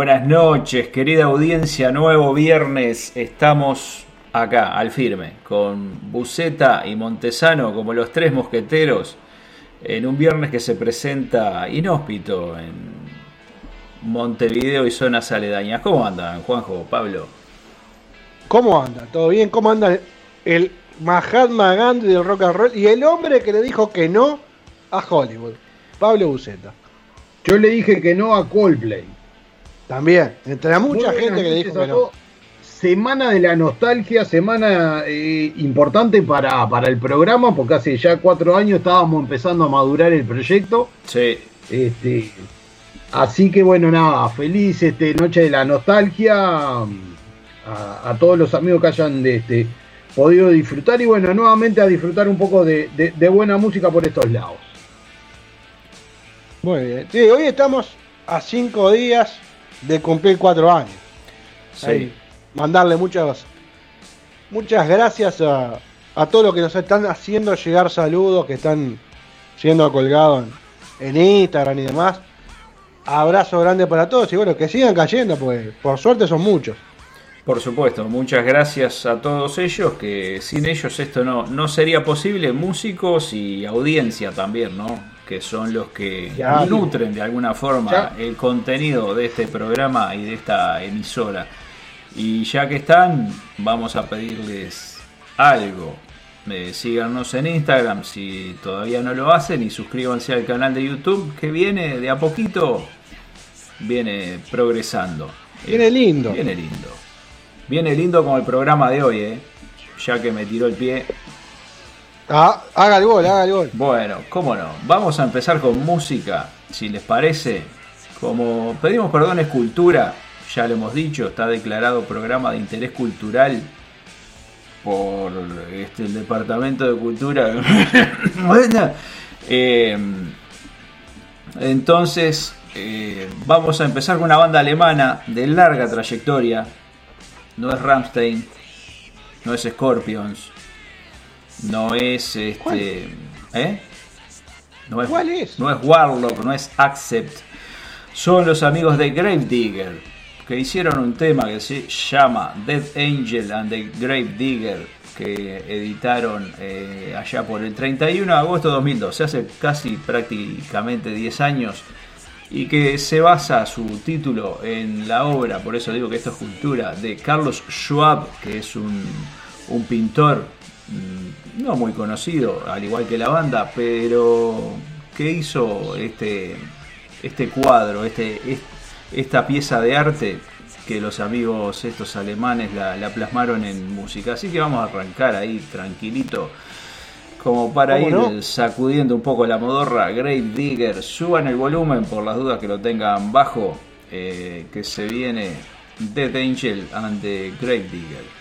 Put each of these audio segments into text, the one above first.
Buenas noches, querida audiencia. Nuevo viernes. Estamos acá, al firme, con Buceta y Montesano como los tres mosqueteros, en un viernes que se presenta inhóspito en Montevideo y zonas aledañas. ¿Cómo andan, Juanjo, Pablo? ¿Cómo anda? ¿Todo bien? ¿Cómo anda el Mahatma Gandhi del rock and roll y el hombre que le dijo que no a Hollywood? Pablo Buceta. Yo le dije que no a Coldplay. También, entre mucha gente que le dijo que no. Semana de la nostalgia, semana eh, importante para, para el programa, porque hace ya cuatro años estábamos empezando a madurar el proyecto. Sí, Este, así que bueno, nada, feliz este, noche de la nostalgia a, a todos los amigos que hayan de, este, podido disfrutar y bueno, nuevamente a disfrutar un poco de, de- de buena música por estos lados. Muy bien. Sí, hoy estamos a cinco días de cumplir cuatro años. sí. Ahí, mandarle muchas, muchas gracias a, a todos los que nos están haciendo llegar saludos, que están siendo colgados en, en Instagram y demás. Abrazo grande para todos y bueno, que sigan cayendo, pues por suerte son muchos. Por supuesto, muchas gracias a todos ellos, que sin ellos esto no, no sería posible, músicos y audiencia también, ¿no? Que son los que Ya. nutren de alguna forma Ya. el contenido de este programa y de esta emisora. Y ya que están, vamos a pedirles algo. Eh, síganos en Instagram si todavía no lo hacen y suscríbanse al canal de YouTube que viene de a poquito, viene progresando. Viene Eh, lindo. Viene lindo. Viene lindo como el programa de hoy, ¿eh? Ya que me tiró el pie. Ah, haga el gol, haga el gol. Bueno, cómo no. Vamos a empezar con música, si les parece. Como pedimos perdón es cultura, ya lo hemos dicho, está declarado programa de interés cultural por este, el Departamento de Cultura. eh, entonces eh, vamos a empezar con una banda alemana de larga trayectoria. No es Rammstein, no es Scorpions, no es este. ¿Eh? No es, ¿Cuál es? No es Warlock, no es Accept. Son los amigos de Gravedigger, que hicieron un tema que se llama Dead Angel and the Gravedigger, que editaron eh, allá por el 31 de agosto de 2012, hace casi prácticamente 10 años, y que se basa su título en la obra, por eso digo que esto es cultura, de Carlos Schwab, que es un, un pintor no muy conocido, al igual que la banda, pero que hizo este, este cuadro, este, es- esta pieza de arte que los amigos estos alemanes la, la plasmaron en música. Así que vamos a arrancar ahí tranquilito, como para ¿Cómo ir no? sacudiendo un poco la modorra. Grave Digger, suban el volumen por las dudas que lo tengan bajo, eh, que se viene Dead Angel and the Grave Digger.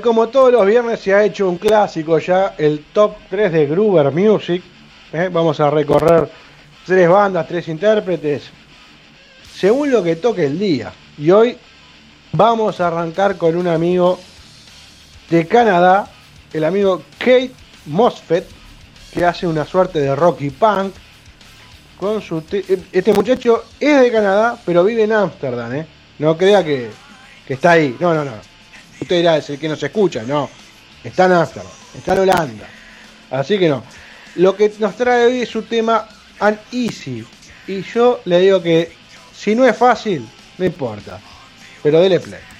Como todos los viernes se ha hecho un clásico ya, el top 3 de Gruber Music. ¿eh? Vamos a recorrer tres bandas, tres intérpretes, según lo que toque el día. Y hoy vamos a arrancar con un amigo de Canadá, el amigo Kate Mosfet, que hace una suerte de rock y punk. Con su este muchacho es de Canadá, pero vive en Ámsterdam, ¿eh? No crea que, que está ahí. No, no, no. Dirá, es el que nos escucha. No, está en Ámsterdam, está en Holanda. Así que no. Lo que nos trae hoy es su tema Uneasy. Y yo le digo que si no es fácil, no importa. Pero dele play.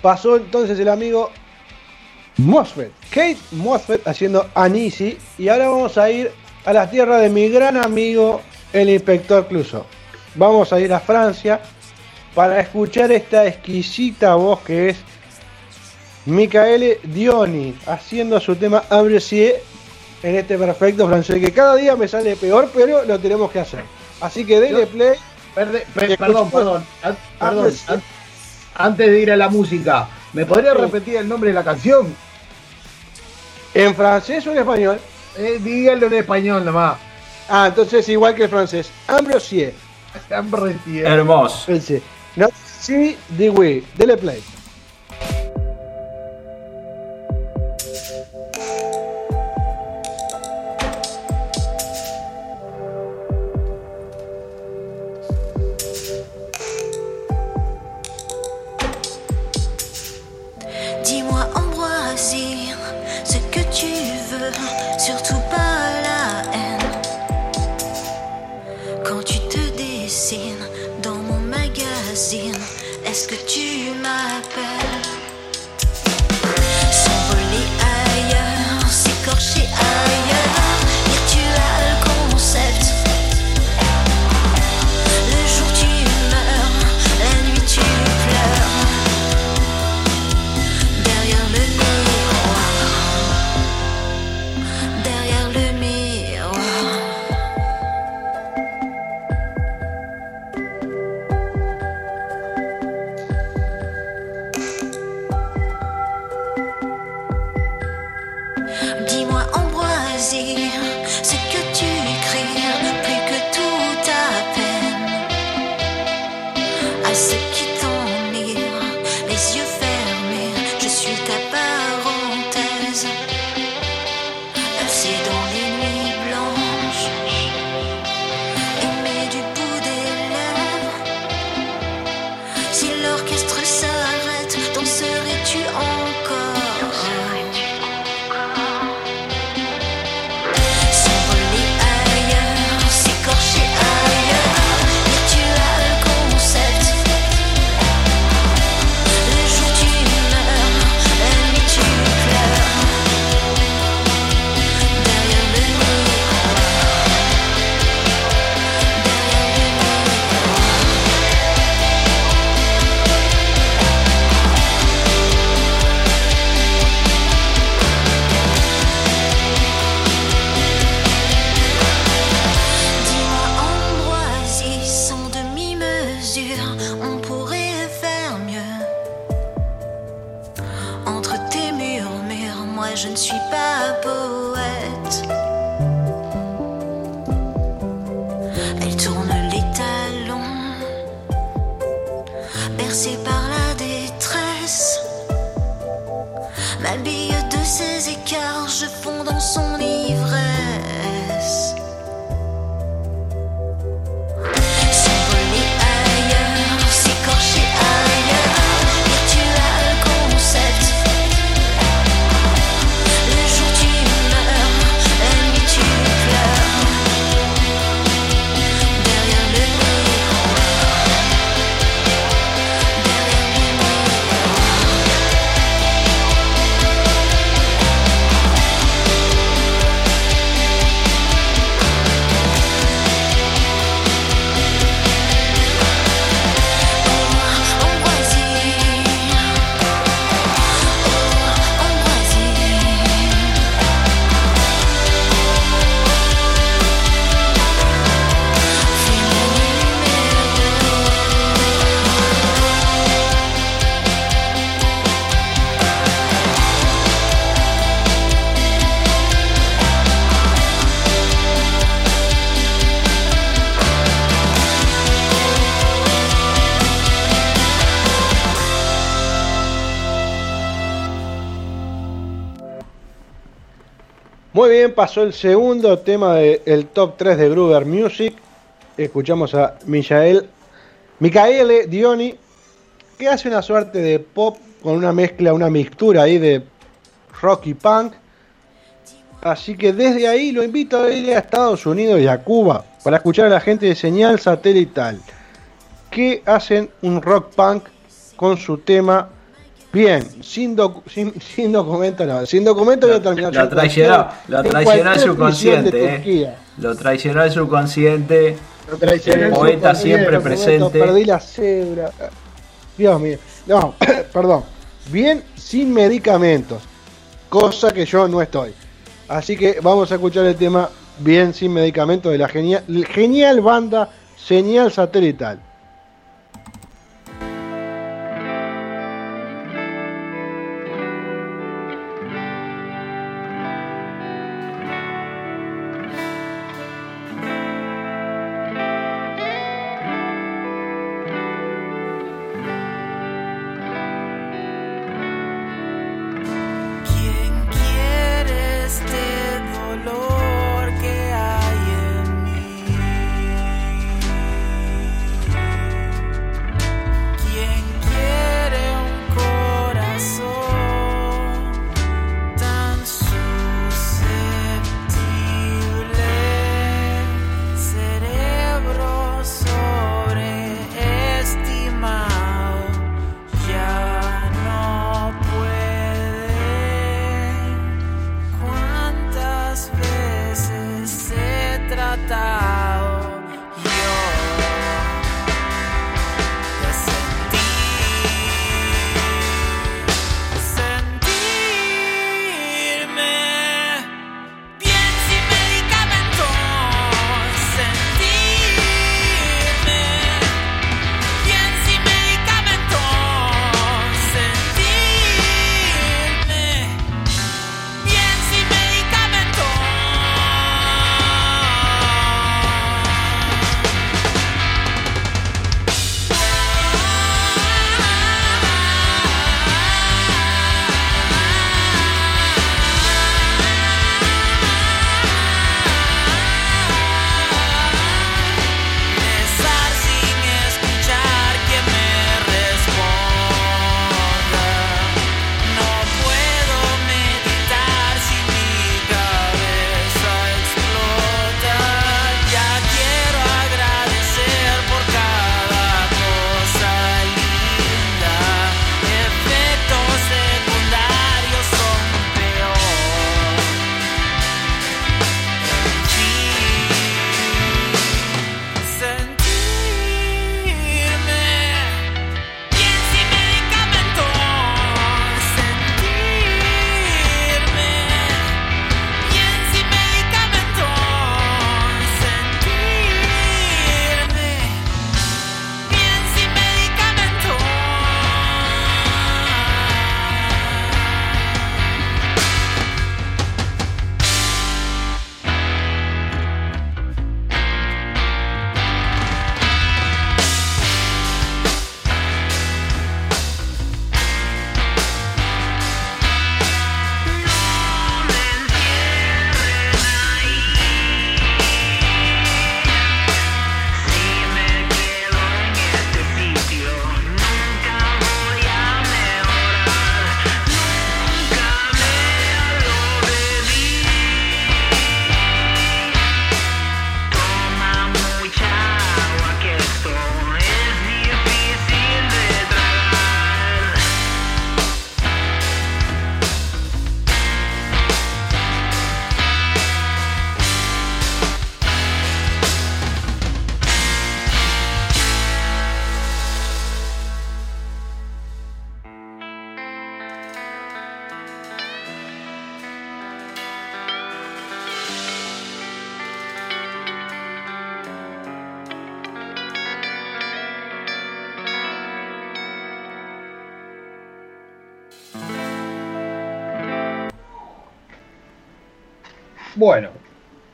Pasó entonces el amigo Mosfet, Kate Mosfet haciendo Anisi. Y ahora vamos a ir a las tierras de mi gran amigo, el inspector Cluso. Vamos a ir a Francia para escuchar esta exquisita voz que es Michael Dioni haciendo su tema Ambrosier en este perfecto francés que cada día me sale peor, pero lo tenemos que hacer. Así que denle play. Perde, per, perdón, perdón, perdón antes de ir a la música, ¿me podría repetir el nombre de la canción? ¿En francés o en español? Eh, dígalo en español nomás. Ah, entonces igual que el francés. Ambrosier. Ambrosier. Hermoso. No, sí, de. Dele play. Surtout pasó el segundo tema del top 3 de Gruber Music. Escuchamos a Michael, Micaele Dioni, que hace una suerte de pop con una mezcla, una mixtura ahí de rock y punk. Así que desde ahí lo invito a ir a Estados Unidos y a Cuba para escuchar a la gente de señal satelital que hacen un rock punk con su tema bien, sin, docu- sin, sin documento, no, sin documento voy a terminar Lo traicionó, lo traicionó el subconsciente, eh. Lo traicionó el subconsciente. Lo traicionó El poeta siempre presente. Perdí la cédula. Dios mío. No, perdón. Bien sin medicamentos. Cosa que yo no estoy. Así que vamos a escuchar el tema Bien sin medicamentos de la genial, genial banda Señal Satelital.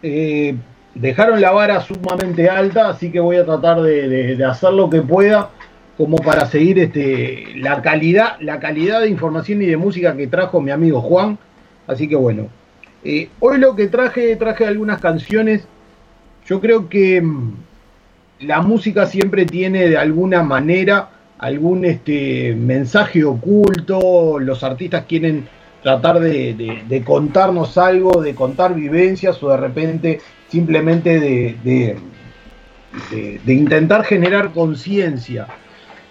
Eh, dejaron la vara sumamente alta, así que voy a tratar de, hacer lo que pueda como para seguir este, la calidad, la calidad de información y de música que trajo mi amigo Juan. Así que bueno, eh, hoy lo que traje, traje algunas canciones. Yo creo que mm, la música siempre tiene de alguna manera algún este, mensaje oculto, los artistas quieren tratar de, de- de contarnos algo, de contar vivencias o de repente simplemente de, de- intentar generar conciencia.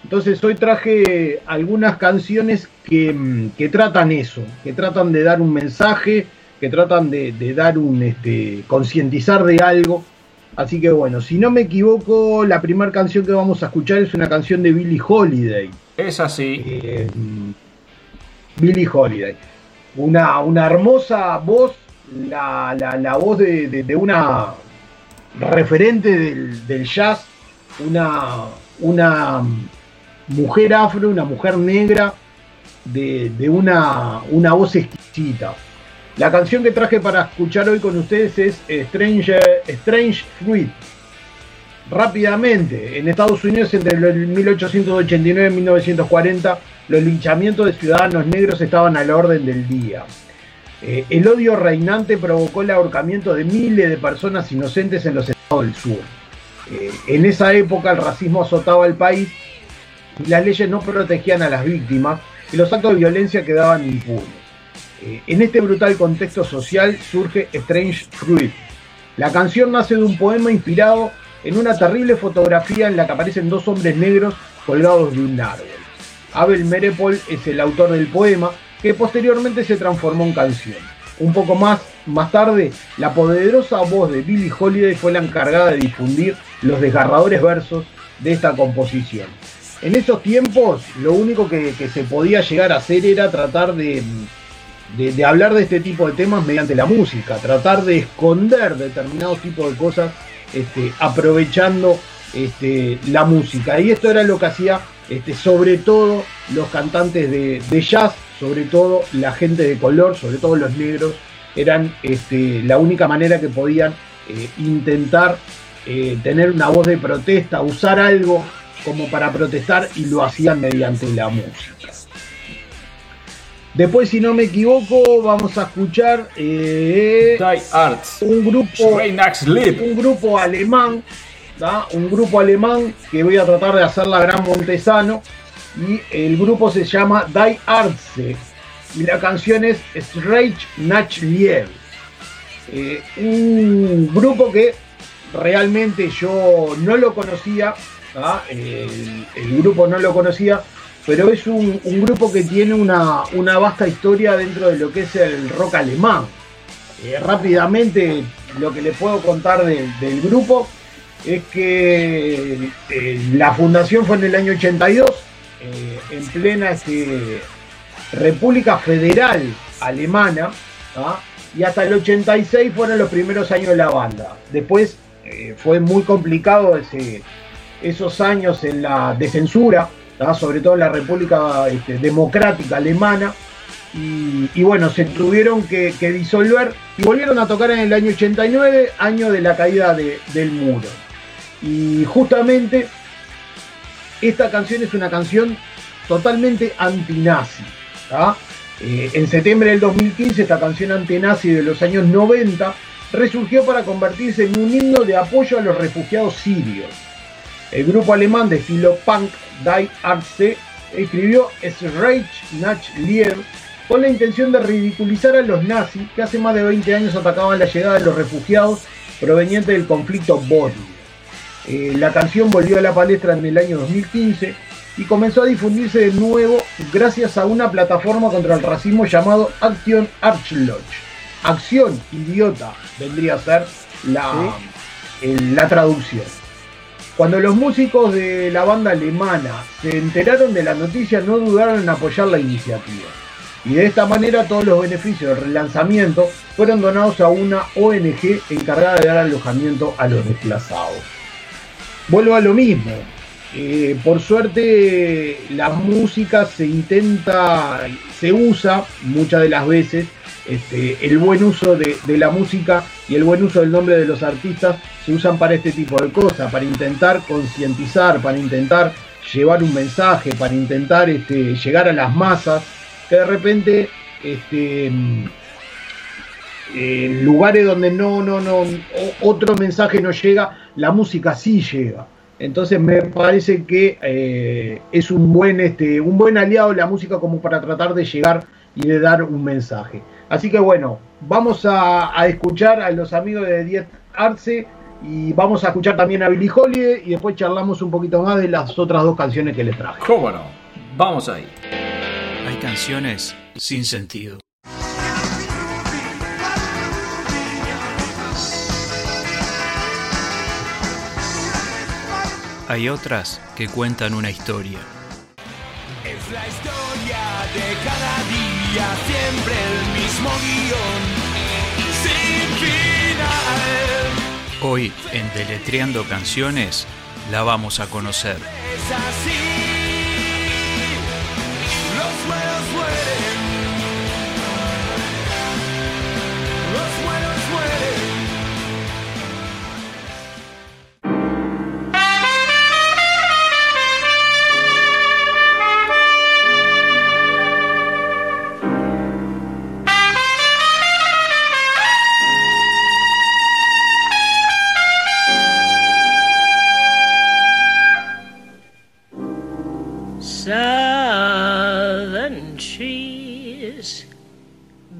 Entonces hoy traje algunas canciones que, que tratan eso, que tratan de dar un mensaje, que tratan de, de dar un este, concientizar de algo. Así que bueno, si no me equivoco, la primera canción que vamos a escuchar es una canción de Billie Holiday. Es así. Eh, Billie Holiday. Una, una hermosa voz, la, la- voz de, de- de una referente del, del jazz, una, una mujer afro, una mujer negra, de, de una, una voz exquisita. La canción que traje para escuchar hoy con ustedes es Strange, Strange Fruit. Rápidamente, en Estados Unidos entre el 1889 y 1940, los linchamientos de ciudadanos negros estaban a la orden del día. Eh, el odio reinante provocó el ahorcamiento de miles de personas inocentes en los estados del sur. Eh, en esa época el racismo azotaba el país y las leyes no protegían a las víctimas y los actos de violencia quedaban impunes. Eh, en este brutal contexto social surge Strange Fruit. La canción nace de un poema inspirado en una terrible fotografía en la que aparecen dos hombres negros colgados de un árbol. Abel Merepol es el autor del poema que posteriormente se transformó en canción. Un poco más, más tarde, la poderosa voz de Billie Holiday fue la encargada de difundir los desgarradores versos de esta composición. En esos tiempos, lo único que, se podía llegar a hacer era tratar de hablar de este tipo de temas mediante la música, tratar de esconder determinados tipos de cosas este, aprovechando este, la música. Y esto era lo que hacía este, sobre todo los cantantes de, jazz, sobre todo la gente de color, sobre todo los negros, eran este, la única manera que podían eh, intentar eh, tener una voz de protesta, usar algo como para protestar y lo hacían mediante la música. Después, si no me equivoco, vamos a escuchar eh, Die Arts. un grupo un grupo alemán, ¿da? un grupo alemán que voy a tratar de hacer la gran Montesano y el grupo se llama Die Arze y la canción es Streich nach Liebe. Eh, un grupo que realmente yo no lo conocía, el grupo no lo conocía, pero es un, grupo que tiene una, vasta historia dentro de lo que es el rock alemán. Eh, rápidamente lo que les puedo contar del grupo es que eh, la fundación fue en el año 82, eh, en plena este, República Federal Alemana, ¿ah? y hasta el 86 fueron los primeros años de la banda. Después eh, fue muy complicado ese, esos años en la, de censura, sobre todo la República este, Democrática Alemana, y, bueno, se tuvieron que, disolver y volvieron a tocar en el año 89, año de la caída de- del muro. Y justamente esta canción es una canción totalmente antinazi. Eh, en septiembre del 2015 esta canción antinazi de los años 90 resurgió para convertirse en un himno de apoyo a los refugiados sirios. El grupo alemán de estilo punk Die Arze escribió Reich nach Liebe con la intención de ridiculizar a los nazis que hace más de 20 años atacaban la llegada de los refugiados provenientes del conflicto bosnio. Eh, la canción volvió a la palestra en el año 2015 y comenzó a difundirse de nuevo gracias a una plataforma contra el racismo llamado Action Arschloch. Acción idiota vendría a ser la, el- la traducción. Cuando los músicos de la banda alemana se enteraron de la noticia no dudaron en apoyar la iniciativa. Y de esta manera todos los beneficios del relanzamiento fueron donados a una ONG encargada de dar alojamiento a los desplazados. Vuelvo a lo mismo. Eh, por suerte la música se intenta, se usa muchas de las veces este, el buen uso de, la música y el buen uso del nombre de los artistas se usan para este tipo de cosas, para intentar concientizar, para intentar llevar un mensaje, para intentar este, llegar a las masas, que de repente este, en lugares donde no, no, no, otro mensaje no llega, la música sí llega. Entonces me parece que eh, es un buen, este, un buen aliado la música como para tratar de llegar y de dar un mensaje. Así que bueno, vamos a, a escuchar a los amigos de 10 Arce y vamos a escuchar también a Billy Holiday y después charlamos un poquito más de las otras dos canciones que les traje. ¿Cómo no? Vamos ahí. Hay canciones sin sentido. Hay otras que cuentan una historia. Es la historia de día, siempre el mismo guion, sin final. Hoy, en Deletreando Canciones, la vamos a conocer. Es así, los mueren,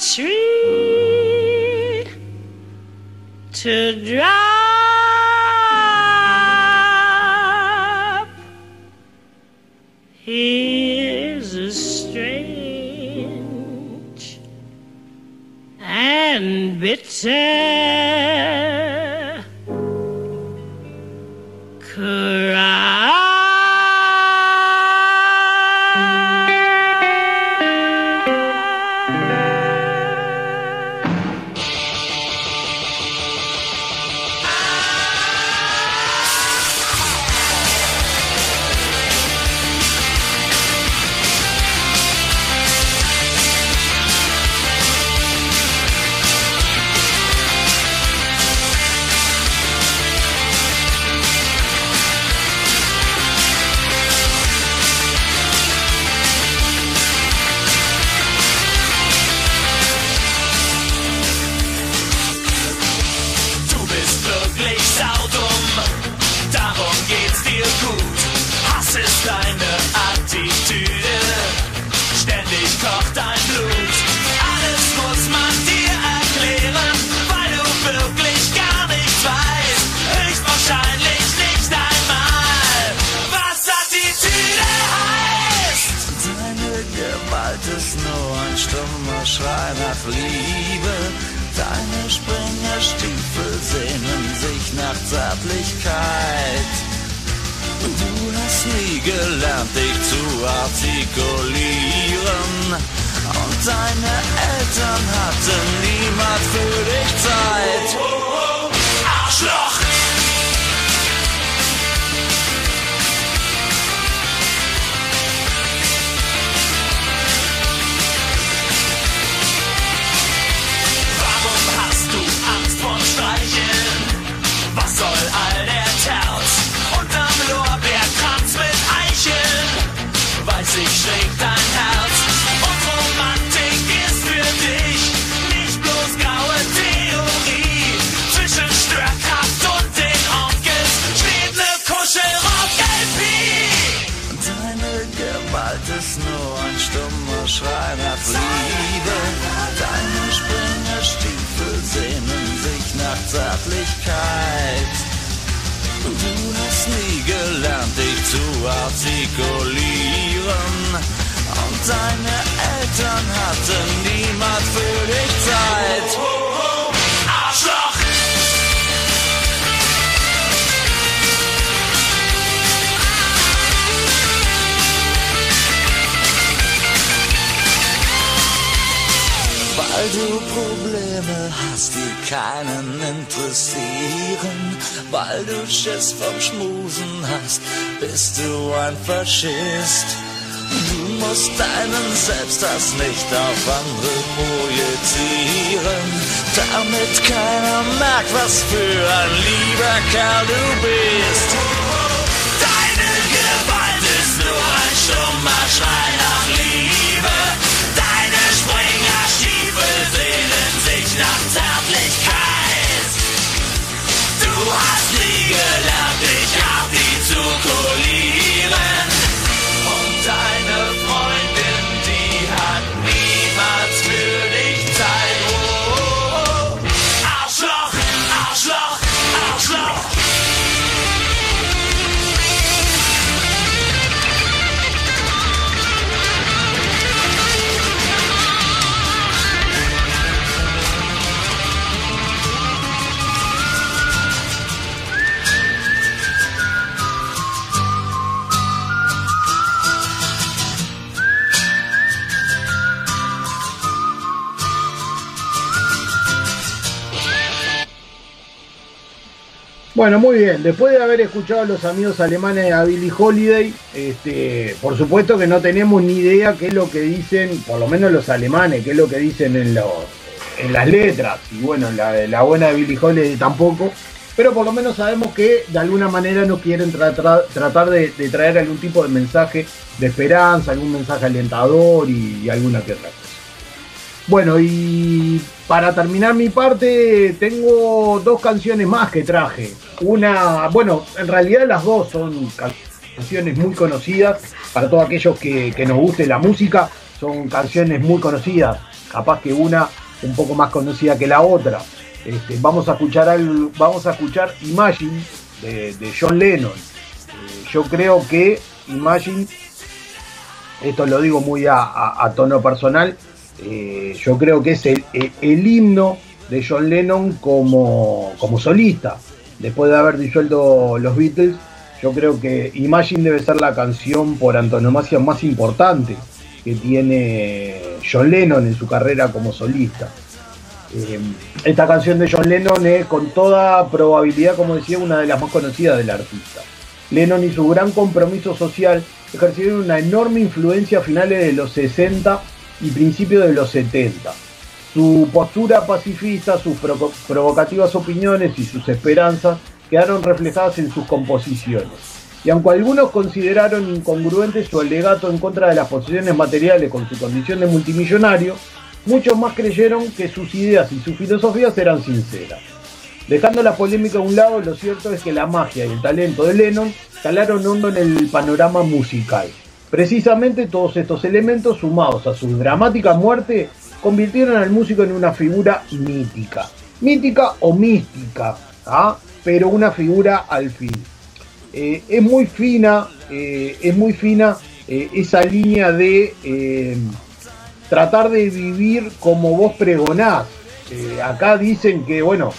tree to drop. Here's a strange and bitter Bueno, muy bien. Después de haber escuchado a los amigos alemanes a Billie Holiday, este, por supuesto que no tenemos ni idea qué es lo que dicen, por lo menos los alemanes, qué es lo que dicen en, los, en las letras. Y bueno, la, la buena de Billie Holiday tampoco. Pero por lo menos sabemos que de alguna manera no quieren tratar, de traer algún tipo de mensaje de esperanza, algún mensaje alentador y, y alguna que otra cosa. Bueno, y para terminar mi parte, tengo dos canciones más que traje. Una, bueno, en realidad las dos son canciones muy conocidas para todos aquellos que, que nos guste la música. Son canciones muy conocidas, capaz que una un poco más conocida que la otra. Este, vamos a escuchar al, vamos a escuchar Imagine de, John Lennon. Eh, yo creo que Imagine, esto lo digo muy a tono personal, eh, yo creo que es el, el- el himno de John Lennon como, como solista. Después de haber disuelto los Beatles, yo creo que Imagine debe ser la canción por antonomasia más importante que tiene John Lennon en su carrera como solista. Eh, esta canción de John Lennon es con toda probabilidad, como decía, una de las más conocidas del artista. Lennon y su gran compromiso social ejercieron una enorme influencia a finales de los 60 y principios de los 70. Su postura pacifista, sus provo- provocativas opiniones y sus esperanzas quedaron reflejadas en sus composiciones. Y aunque algunos consideraron incongruente su alegato en contra de las posesiones materiales con su condición de multimillonario, muchos más creyeron que sus ideas y sus filosofías eran sinceras. Dejando la polémica a un lado, lo cierto es que la magia y el talento de Lennon calaron hondo en el panorama musical. Precisamente todos estos elementos, sumados a su dramática muerte, convirtieron al músico en una figura mítica. Mítica o mística, ¿ah? pero una figura al fin. Eh, es muy fina, eh, es muy fina eh, esa línea de tratar de vivir como vos pregonás. Acá dicen que, bueno,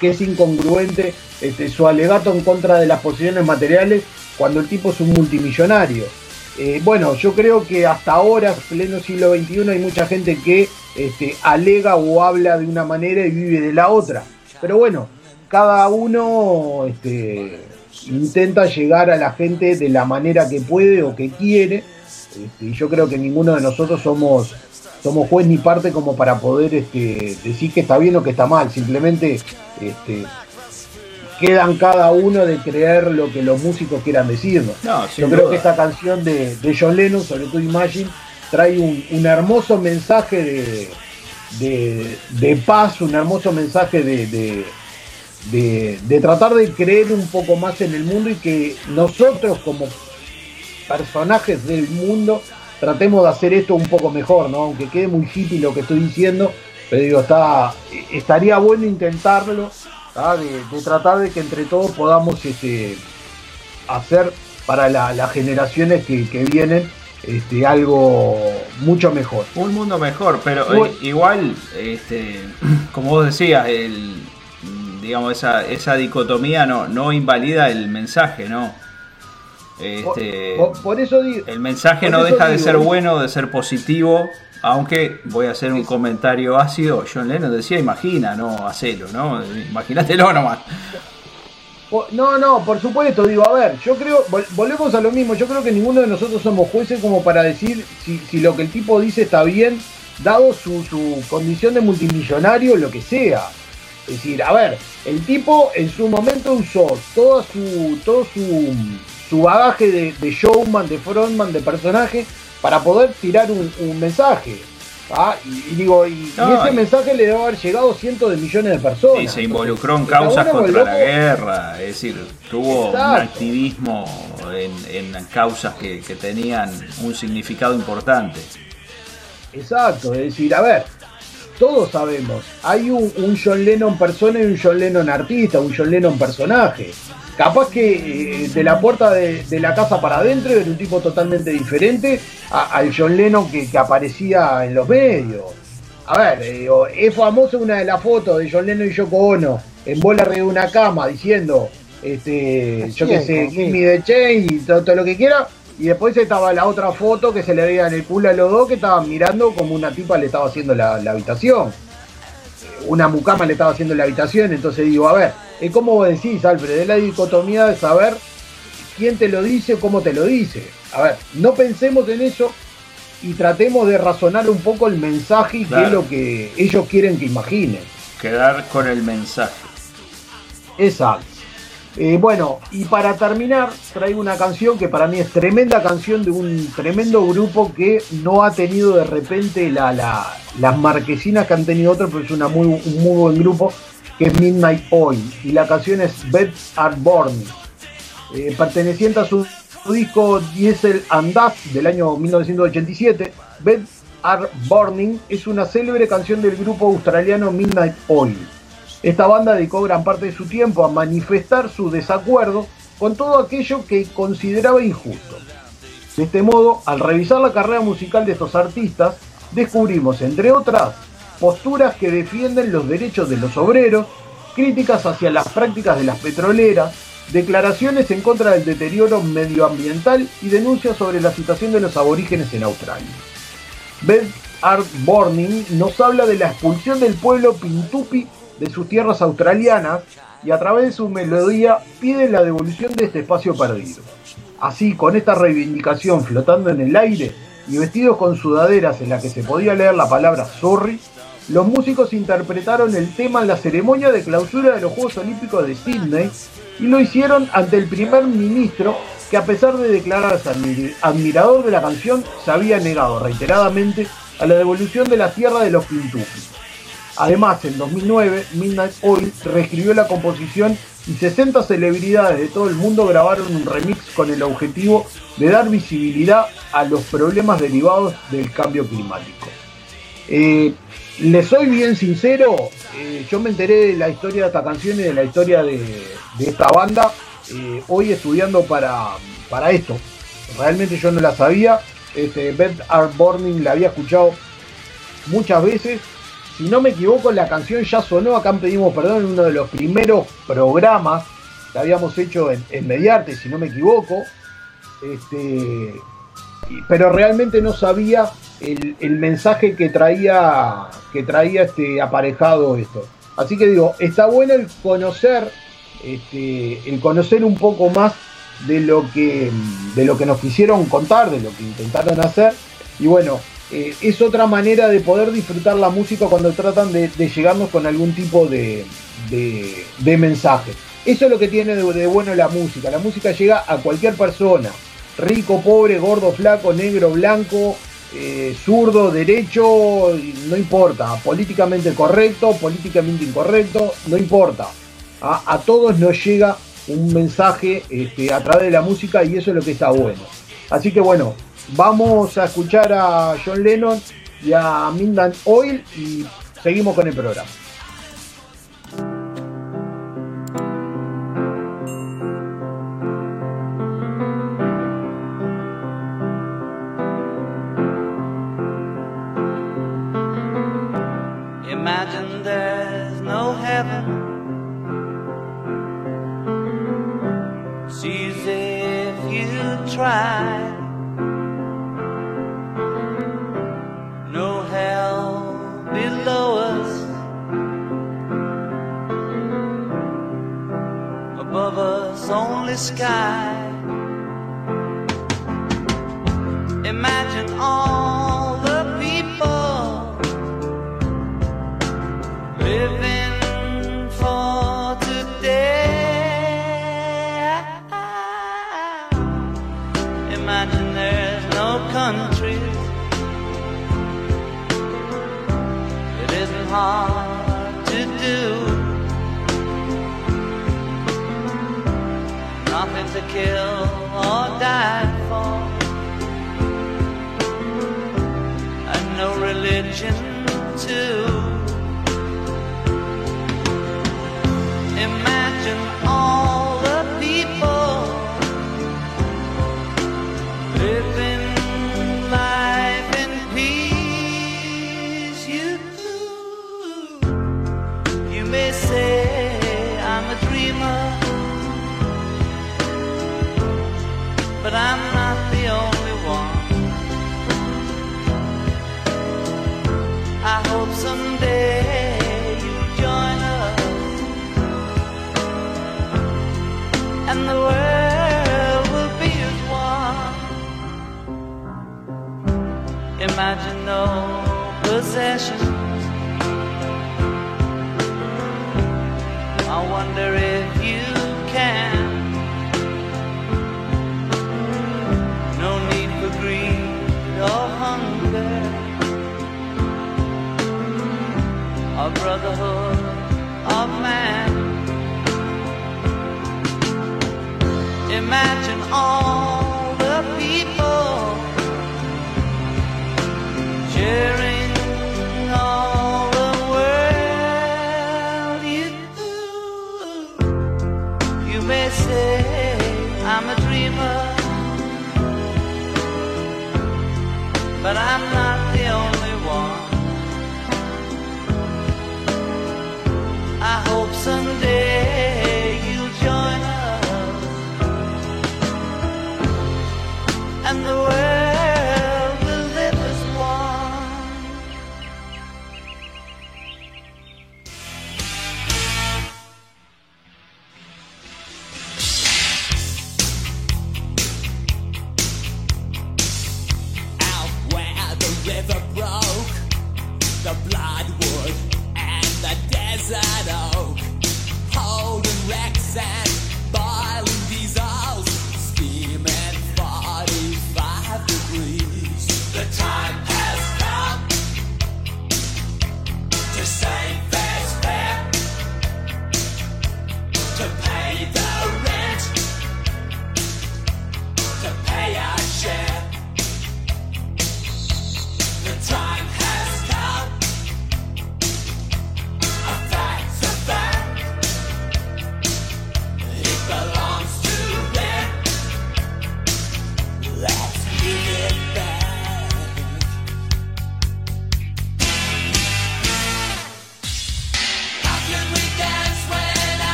que es incongruente este, su alegato en contra de las posiciones materiales cuando el tipo es un multimillonario. Eh, bueno, yo creo que hasta ahora, pleno siglo XXI, hay mucha gente que este, alega o habla de una manera y vive de la otra. Pero bueno, cada uno este, intenta llegar a la gente de la manera que puede o que quiere. Este, y yo creo que ninguno de nosotros somos, somos juez ni parte como para poder decir que está bien o que está mal. Simplemente quedan cada uno de creer lo que los músicos quieran decirnos. No, Yo creo duda. que esta canción de, de John Lennon, sobre todo Imagine, trae un, un hermoso mensaje de, de, de paz, un hermoso mensaje de- de tratar de creer un poco más en el mundo y que nosotros como personajes del mundo tratemos de hacer esto un poco mejor, ¿no? Aunque quede muy hippie lo que estoy diciendo, pero digo, está, estaría bueno intentarlo, de, de tratar de que entre todos podamos este, hacer para la- las generaciones que, que vienen este, algo mucho mejor. Un mundo mejor, pero eh, igual, este, como vos decías, el, digamos, esa, esa dicotomía no, no invalida el mensaje, ¿no? Este, Por, por eso digo, el mensaje no deja de ser bueno, de ser positivo, aunque voy a hacer un comentario ácido. John Lennon decía, imagina, no, hacelo, ¿no? Imagínatelo nomás. No, no, por supuesto, digo, a ver, yo creo, vol- volvemos a lo mismo, yo creo que ninguno de nosotros somos jueces como para decir si, si lo que el tipo dice está bien, dado su, su condición de multimillonario, lo que sea. Es decir, a ver, el tipo en su momento usó toda su, todo su, su bagaje de, de showman, de frontman, de personaje, para poder tirar un, un mensaje. ¿ah? Y, y digo, y, ese y- mensaje le debe haber llegado a cientos de millones de personas. Y se involucró en causas contra la guerra, es decir, tuvo un activismo en, en causas que, que tenían un significado importante. Exacto, es decir, a ver, todos sabemos, hay un, un John Lennon persona y un John Lennon artista, un John Lennon personaje. Capaz que eh, de la puerta de, de la casa para adentro era un tipo totalmente diferente a- al John Lennon que, que aparecía en los medios. A ver, eh, es famosa una de las fotos de John Lennon y Yoko Ono en bola arriba de una cama diciendo, este, yo qué sé, Bien, give me the chain y todo, todo lo que quiera. Y después estaba la otra foto que se le veía en el culo a los dos que estaban mirando como una tipa le estaba haciendo la, la habitación. Una mucama le estaba haciendo la habitación. Entonces digo, a ver, es como vos decís, Alfred, es la dicotomía de saber quién te lo dice o cómo te lo dice. A ver, no pensemos en eso y tratemos de razonar un poco el mensaje y qué es lo que ellos quieren que imaginen. Quedar con el mensaje. Exacto. Eh, bueno, y para terminar, traigo una canción que para mí es tremenda canción de un tremendo grupo que no ha tenido de repente la, la- las marquesinas que han tenido otros, pero es una muy, un muy buen grupo, que es Midnight Oil. Y la canción es Beds Are Born, eh, perteneciente a su, su disco Diesel and Dust del año 1987. Beds Are Burning es una célebre canción del grupo australiano Midnight Oil. Esta banda dedicó gran parte de su tiempo a manifestar su desacuerdo con todo aquello que consideraba injusto. De este modo, al revisar la carrera musical de estos artistas, descubrimos, entre otras, posturas que defienden los derechos de los obreros, críticas hacia las prácticas de las petroleras, declaraciones en contra del deterioro medioambiental y denuncias sobre la situación de los aborígenes en Australia. Bed Art Burning nos habla de la expulsión del pueblo Pintupi de sus tierras australianas y a través de su melodía pide la devolución de este espacio perdido. Así, con esta reivindicación flotando en el aire y vestidos con sudaderas en la que se podía leer la palabra sorry, los músicos interpretaron el tema en la ceremonia de clausura de los Juegos Olímpicos de Sydney y lo hicieron ante el primer ministro que a pesar de declararse admir- admirador de la canción, se había negado reiteradamente a la devolución de la tierra de los Pintupi. Además, en 2009, Midnight Oil reescribió la composición y 60 celebridades de todo el mundo grabaron un remix con el objetivo de dar visibilidad a los problemas derivados del cambio climático. Eh, les soy bien sincero, eh, yo me enteré de la historia de esta canción y de la historia de, esta banda eh, hoy estudiando para, esto. Realmente yo no la sabía. Este, Bed Are Burning la había escuchado muchas veces si no me equivoco, la canción ya sonó acá en Pedimos Perdón en uno de los primeros programas que habíamos hecho en, en Mediarte, si no me equivoco. Este, pero realmente no sabía el, el mensaje que traía, que traía este aparejado esto. Así que digo, está bueno el conocer, este, el conocer un poco más de lo que, de lo que nos quisieron contar, de lo que intentaron hacer. Y bueno, eh, es otra manera de poder disfrutar la música cuando tratan de, llegarnos con algún tipo de, mensaje. Eso es lo que tiene de, bueno la música. La música llega a cualquier persona. Rico, pobre, gordo, flaco, negro, blanco, eh, zurdo, derecho, no importa. Políticamente correcto, políticamente incorrecto, no importa. A, a todos nos llega un mensaje este, a través de la música y eso es lo que está bueno. Así que bueno, vamos a escuchar a John Lennon y a Mindan Oil y seguimos con el programa. the sky. Yeah. Brotherhood of man. Imagine all the people sharing all the world. You, you may say I'm a dreamer, but I'm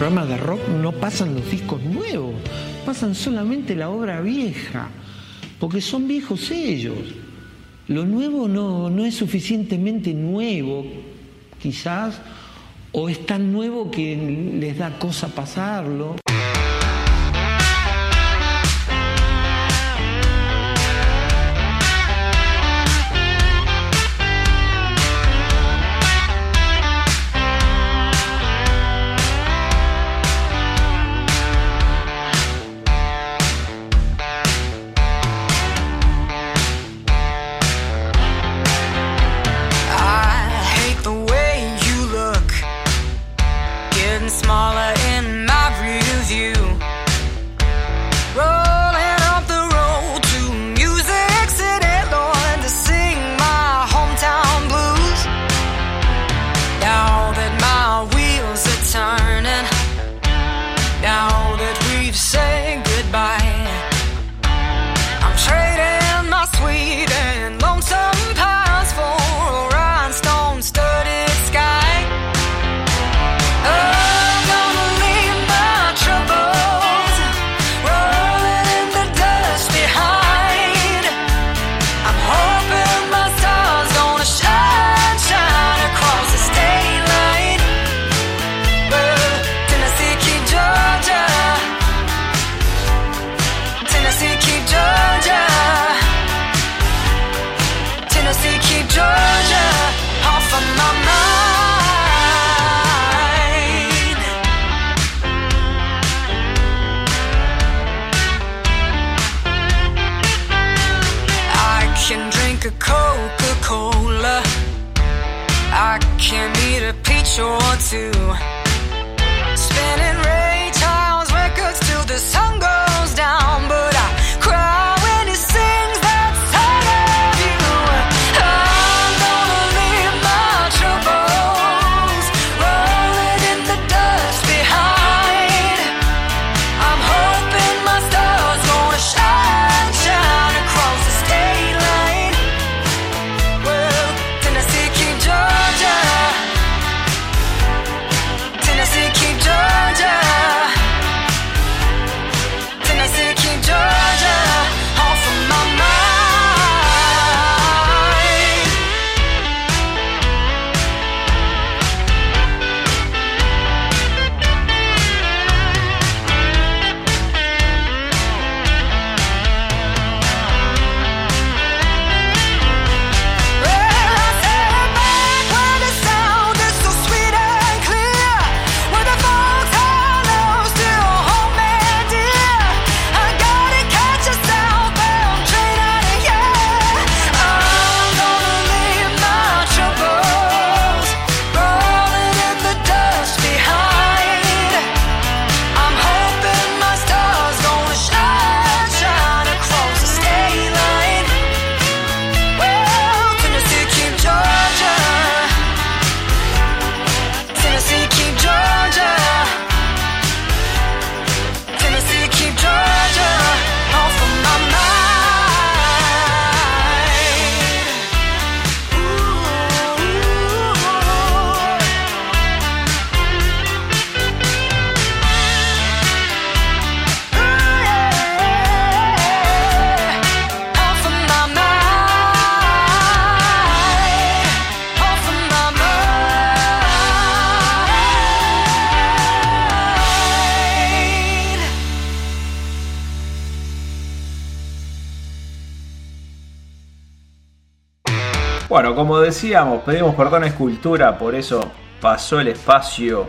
programas de rock no pasan los discos nuevos, pasan solamente la obra vieja, porque son viejos ellos. Lo nuevo no, no es suficientemente nuevo, quizás, o es tan nuevo que les da cosa pasarlo. Bueno, como decíamos, pedimos perdón a Escultura, por eso pasó el espacio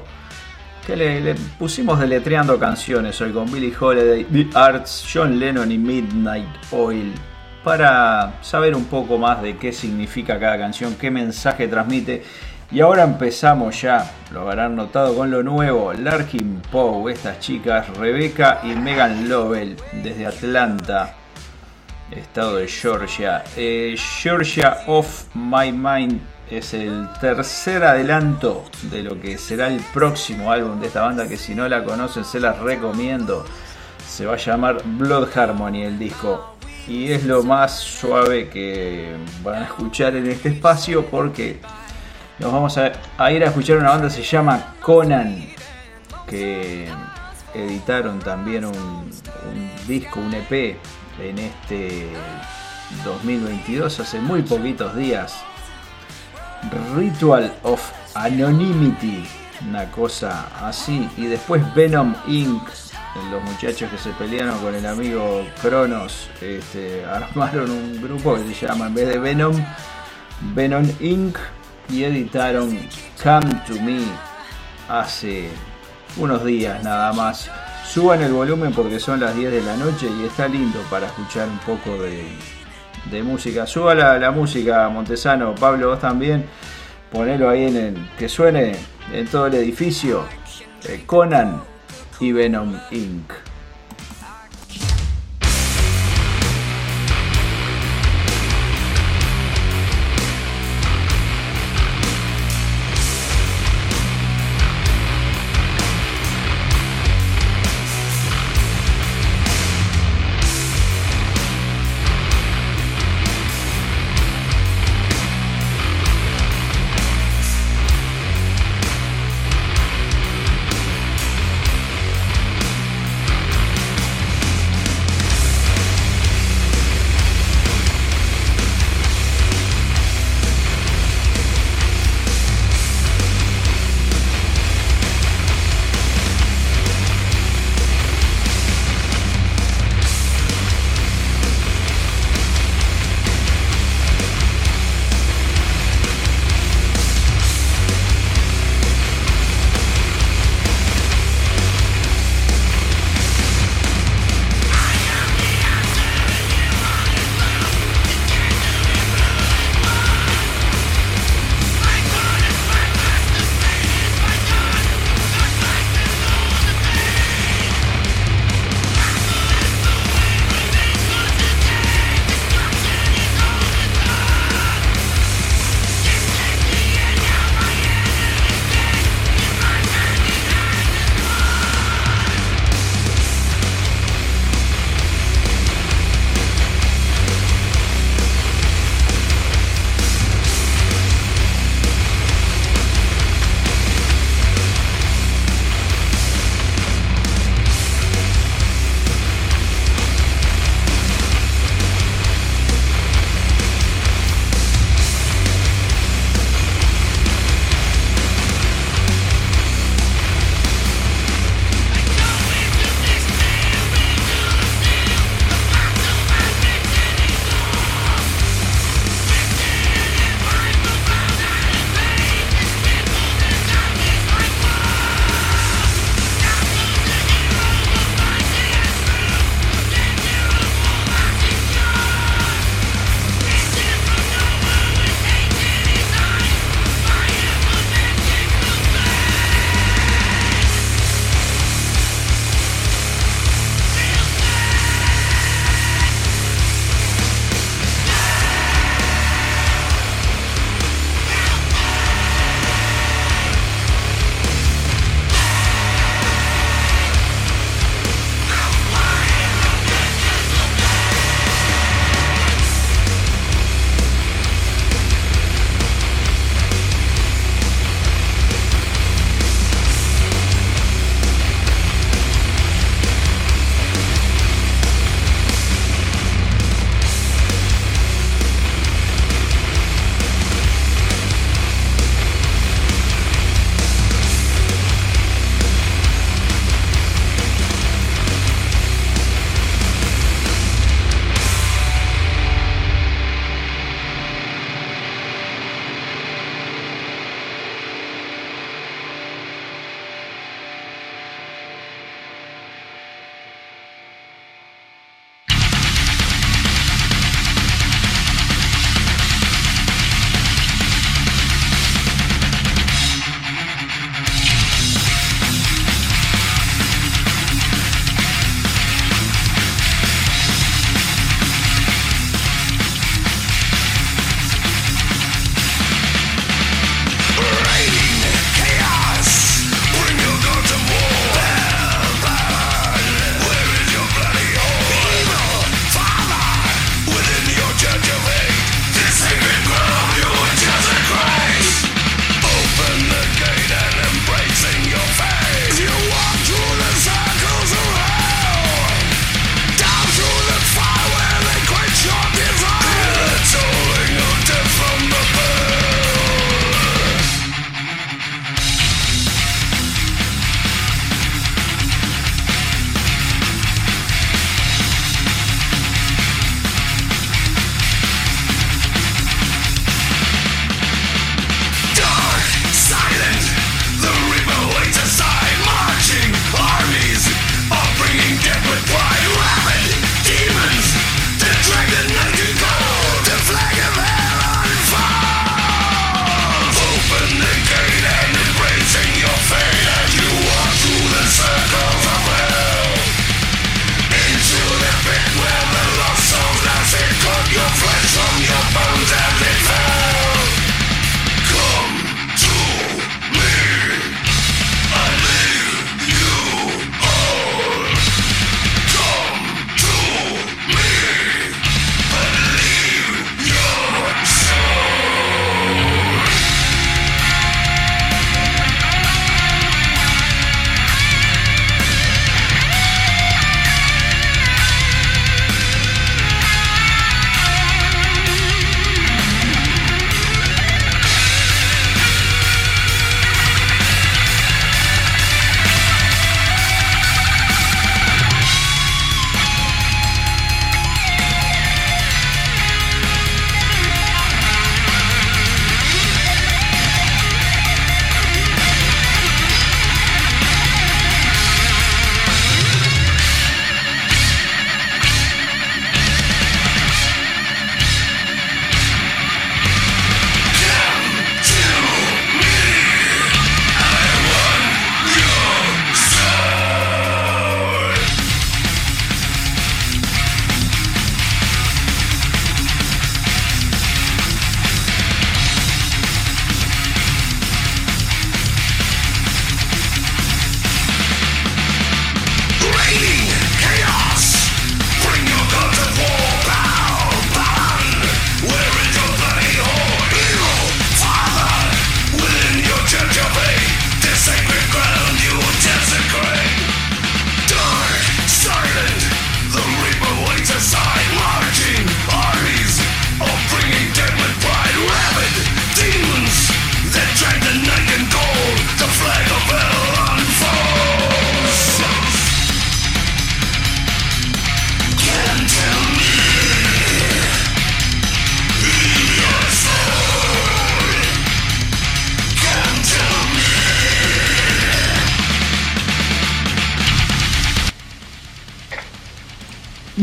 que le, pusimos deletreando canciones hoy con Billy Holiday, The Arts, John Lennon y Midnight Oil para saber un poco más de qué significa cada canción, qué mensaje transmite. Y ahora empezamos ya, lo habrán notado con lo nuevo, Larkin Poe, estas chicas, Rebecca y Megan Lovell, desde Atlanta, estado de Georgia. Eh, Georgia of My Mind es el tercer adelanto de lo que será el próximo álbum de esta banda que si no la conocen se las recomiendo. Se va a llamar Blood Harmony el disco y es lo más suave que van a escuchar en este espacio porque nos vamos a, ir a escuchar una banda que se llama Conan que editaron también un disco, un EP en este 2022 hace muy poquitos días Ritual of Anonymity, una cosa así. Y después Venom Inc., los muchachos que se pelearon con el amigo Cronos, este, armaron un grupo que se llama, en vez de Venom, Venom Inc. y editaron Come to Me hace unos días nada más. Suban el volumen porque son las 10 de la noche y está lindo para escuchar un poco de, de música. Suba la, música, Montesano, Pablo, vos también. Ponelo ahí en el, que suene en todo el edificio. Eh, Conan y Venom Inc.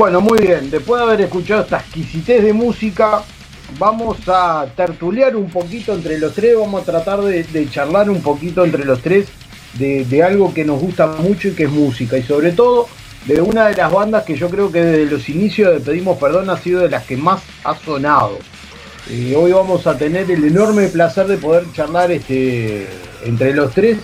Bueno, muy bien. Después de haber escuchado esta exquisitez de música, vamos a tertuliar un poquito entre los tres. Vamos a tratar de, charlar un poquito entre los tres de, de algo que nos gusta mucho y que es música. Y sobre todo de una de las bandas que yo creo que desde los inicios de Pedimos Perdón ha sido de las que más ha sonado. Eh, hoy vamos a tener el enorme placer de poder charlar este, entre los tres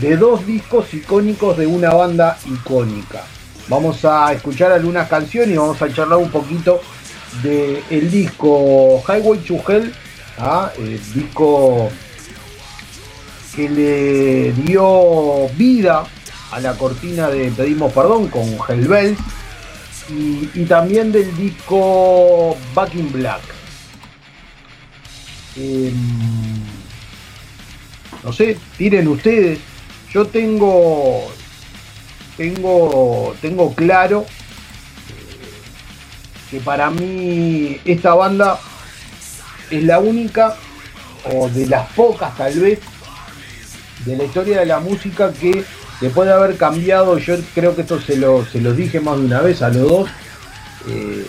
de dos discos icónicos de una banda icónica. Vamos a escuchar algunas canciones y vamos a charlar un poquito del el disco Highway to Hell, ¿ah? el disco que le dio vida a la cortina de Pedimos Perdón con Hellbells y, y también del disco Back in Black. Em, no sé, tiren ustedes. Yo tengo tengo tengo claro que para mí esta banda es la única o de las pocas tal vez de la historia de la música que después de haber cambiado, yo creo que esto se lo, se los dije más de una vez a los dos, eh,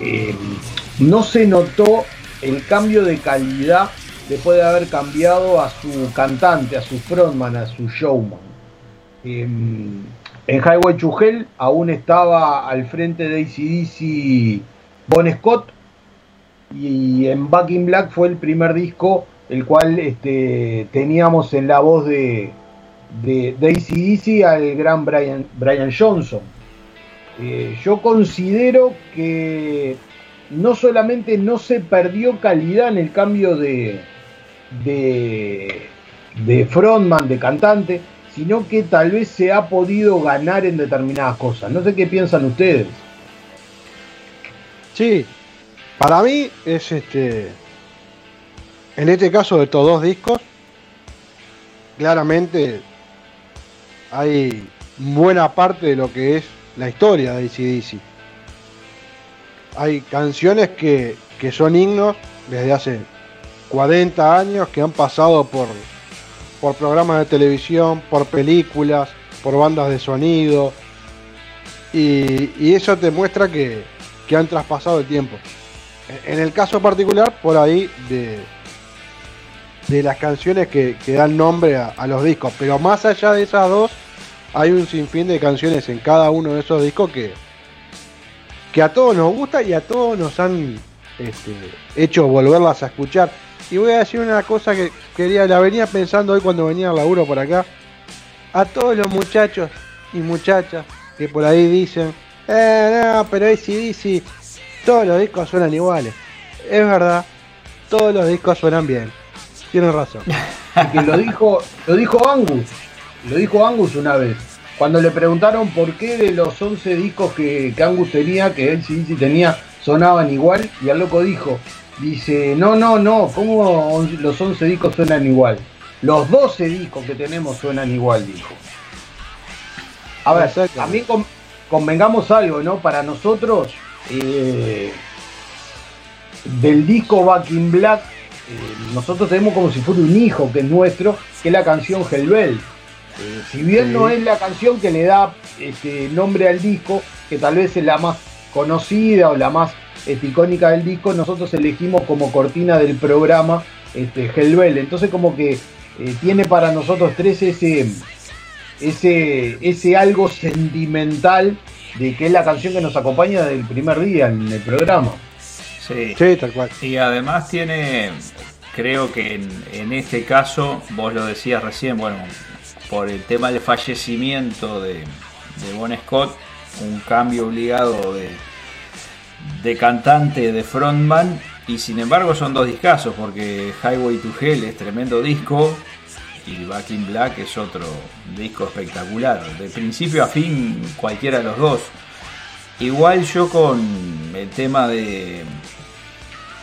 eh, no se notó el cambio de calidad después de haber cambiado a su cantante, a su frontman, a su showman. Eh, en Highway to Hell aún estaba al frente de ACDC Bon Scott y en Back in Black fue el primer disco el cual este, teníamos en la voz de, de, de ACDC al gran Brian, Brian Johnson. Eh, yo considero que no solamente no se perdió calidad en el cambio de, de frontman, de cantante, sino que tal vez se ha podido ganar en determinadas cosas. No sé qué piensan ustedes. Sí, para mí es este. En este caso de estos dos discos, claramente hay buena parte de lo que es la historia de ACDC. Hay canciones que, que son himnos desde hace 40 años que han pasado por, por programas de televisión, por películas, por bandas de sonido. Y, y eso te muestra que, que han traspasado el tiempo. En el caso particular, por ahí, de, de las canciones que, dan nombre a, a, los discos. Pero más allá de esas dos, hay un sinfín de canciones en cada uno de esos discos que, que a todos nos gusta y a todos nos han este, hecho volverlas a escuchar. Y voy a decir una cosa que quería, la venía pensando hoy cuando venía al laburo por acá. A todos los muchachos y muchachas que por ahí dicen, eh, no, pero ACDC, todos los discos suenan iguales. Es verdad, todos los discos suenan bien. Tienen razón. Y que lo dijo, lo dijo Angus, lo dijo Angus una vez. Cuando le preguntaron por qué de los 11 discos que, que Angus tenía, que él sí, tenía, sonaban igual, y el loco dijo, dice, no, no, no, ¿cómo los 11 discos suenan igual? Los 12 discos que tenemos suenan igual, dijo. A ver, también con, convengamos algo, ¿no? Para nosotros, eh, del disco Back in Black, eh, nosotros tenemos como si fuera un hijo que es nuestro, que es la canción Hellbell. Eh, si bien no es la canción que le da este, nombre al disco, que tal vez es la más conocida o la más este, icónica del disco, nosotros elegimos como cortina del programa este, Hellbell. Entonces como que eh, tiene para nosotros tres ese, ese, ese algo sentimental de que es la canción que nos acompaña desde el primer día en el programa. Sí. sí, tal cual. Y además tiene, creo que en, en, este caso, vos lo decías recién, bueno, por el tema del fallecimiento de, de Bon Scott, un cambio obligado de, de cantante, de frontman, y sin embargo son dos discazos, porque Highway to Hell es tremendo disco, y Back in Black es otro disco espectacular. De principio a fin, cualquiera de los dos. Igual yo con el tema de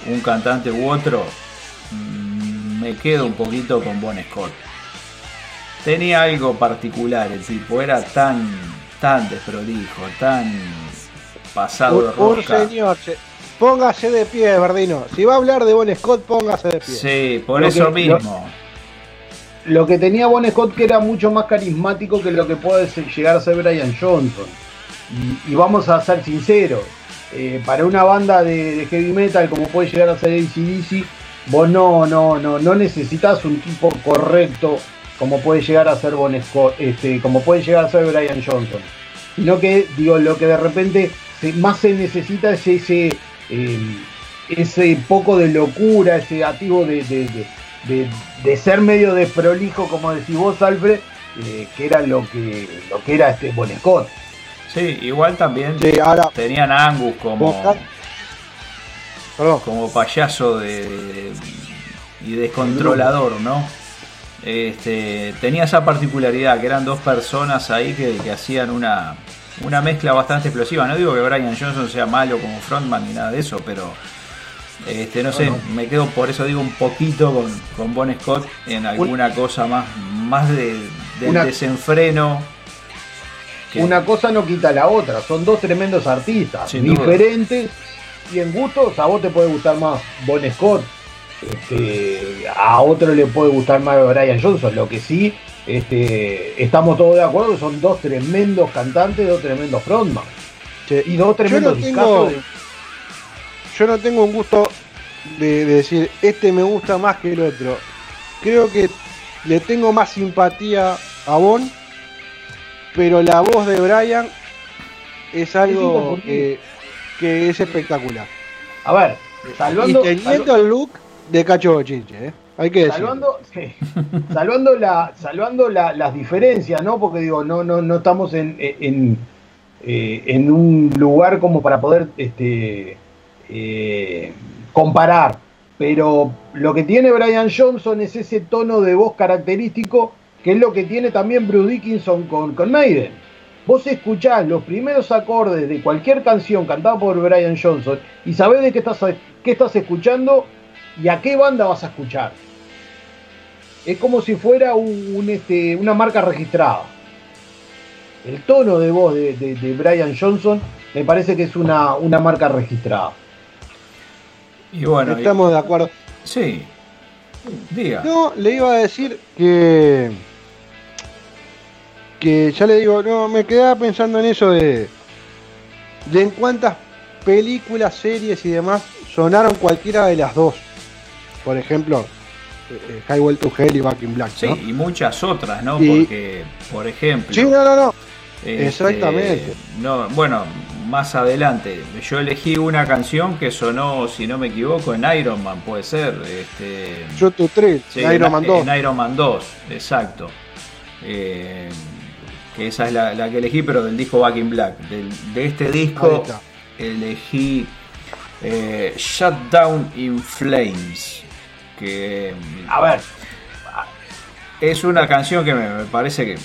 un cantante u otro, me quedo un poquito con Bon Scott. Tenía algo particular el tipo, era tan, tan desprolijo, tan pasado de rosca. Un señor, póngase de pie, Bardino. Si va a hablar de Bon Scott, póngase de pie. Sí, por lo eso que, mismo. Lo, lo, que tenía Bon Scott que era mucho más carismático que lo que puede llegar a ser Brian Johnson. y, y vamos a ser sinceros, eh, para una banda de, de heavy metal como puede llegar a ser ACDC, vos no, no, no, no necesitas un tipo correcto como puede llegar a ser Bon Scott, este, como puede llegar a ser Brian Johnson. Sino que, digo, lo que de repente se- más se necesita es ese, eh, ese poco de locura, ese activo de, de, de- de- de ser medio desprolijo, como decís vos, Alfred, eh, que era lo que, lo que era este Bon Scott. Sí, igual también Sí, ahora, tenían a Angus como, como payaso de, de- y descontrolador, ¿no? Este, tenía esa particularidad que eran dos personas ahí que, que hacían una, una mezcla bastante explosiva. No digo que Brian Johnson sea malo como frontman ni nada de eso, pero este, no sé, me quedo por eso digo un poquito con, con Bon Scott en alguna cosa más, más de, del Una- desenfreno. que- Una cosa no quita la otra, son dos tremendos artistas, Sin duda. diferentes y en gustos a vos te puede gustar más Bon Scott, este, a otro le puede gustar más Brian Johnson, lo que sí, este, estamos todos de acuerdo que son dos tremendos cantantes, dos tremendos frontman che, y dos yo tremendos no discazos tengo, de- yo no tengo un gusto de, de decir este me gusta más que el otro. Creo que le tengo más simpatía a Bon, pero la voz de Brian es algo que, que es espectacular. A ver, salvando, y teniendo el look de Cacho Bochinche, ¿eh? Hay que. Salvando, salvando, la, salvando la- las diferencias, ¿no? Porque digo, no, no, no estamos en, en, eh, en un lugar como para poder este, eh, comparar. Pero lo que tiene Brian Johnson es ese tono de voz característico, que es lo que tiene también Bruce Dickinson con, con Maiden. Vos escuchás los primeros acordes de cualquier canción cantada por Brian Johnson y sabés de qué estás, qué estás escuchando y a qué banda vas a escuchar. Es como si fuera un, un, este, una marca registrada. El tono de voz de, de- de Brian Johnson me parece que es una, una marca registrada. y bueno, y- Estamos de acuerdo. sí, diga. No, le iba a decir que. Que ya le digo, no, me quedaba pensando en eso de. De en cuántas películas, series y demás sonaron cualquiera de las dos. Por ejemplo, eh, eh, Highway to Hell y Back in Black. Sí, ¿no? y muchas otras, ¿no? Y- Porque, por ejemplo. Sí, no, no, no. este, exactamente. No, bueno, más adelante. Yo elegí una canción que sonó, si no me equivoco, en Iron Man, puede ser. Este, to Thrill, sí, Iron en, Man 2. en Iron Man 2, exacto. Eh, que esa es la, la que elegí, pero del disco Back in Black. Del- de este disco elegí eh, Shut Down in Flames. A ver, es una canción que me, me parece que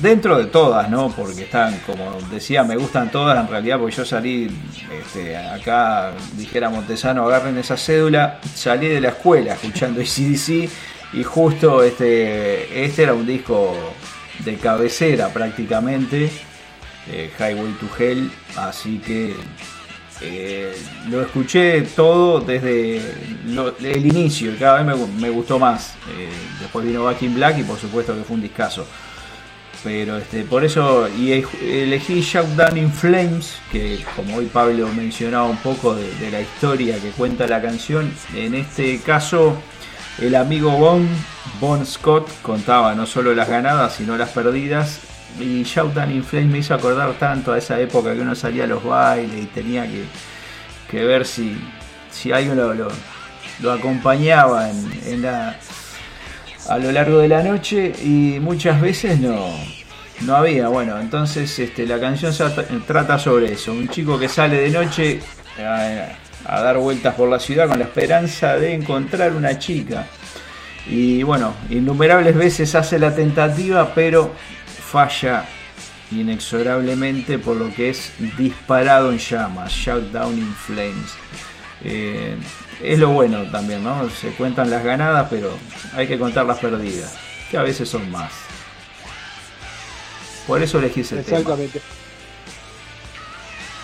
dentro de todas, ¿no? Porque están, como decía, me gustan todas en realidad, porque yo salí este, acá, dijera Montesano, agarren esa cédula, salí de la escuela escuchando ACDC y justo este, este era un disco de cabecera prácticamente, eh, Highway to Hell, así que eh, lo escuché todo desde el inicio y cada vez me, gu- me gustó más. Eh, después vino Back in Black y por supuesto que fue un discazo. Pero este, por eso y elegí Shout Down in Flames, que como hoy Pablo mencionaba un poco de, de la historia que cuenta la canción. En este caso, el amigo Bon, Bon Scott, contaba no solo las ganadas, sino las perdidas. Y Shout Down in Flames me hizo acordar tanto a esa época que uno salía a los bailes y tenía que, ver si, si alguien lo, lo- acompañaba a lo largo de la noche y muchas veces no, no había. Bueno, entonces este, la canción trata sobre eso. Un chico que sale de noche a dar vueltas por la ciudad con la esperanza de encontrar una chica. Y bueno, innumerables veces hace la tentativa, pero falla inexorablemente por lo que es disparado en llamas, shout down in flames. Eh, es lo bueno también, ¿no? Se cuentan las ganadas, pero hay que contar las perdidas, que a veces son más. Por eso elegí ese tema. Exactamente.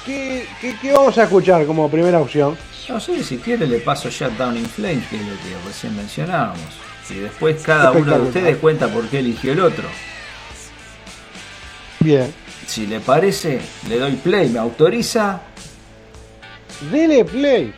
¿Qué, qué, qué vamos a escuchar como primera opción? No sé, si quiere le paso Shut Down in Flames, que es lo que recién mencionábamos. Y después cada uno de ustedes cuenta por qué eligió el otro. Bien. si le parece, le doy play. ¿Me autoriza? Dele play.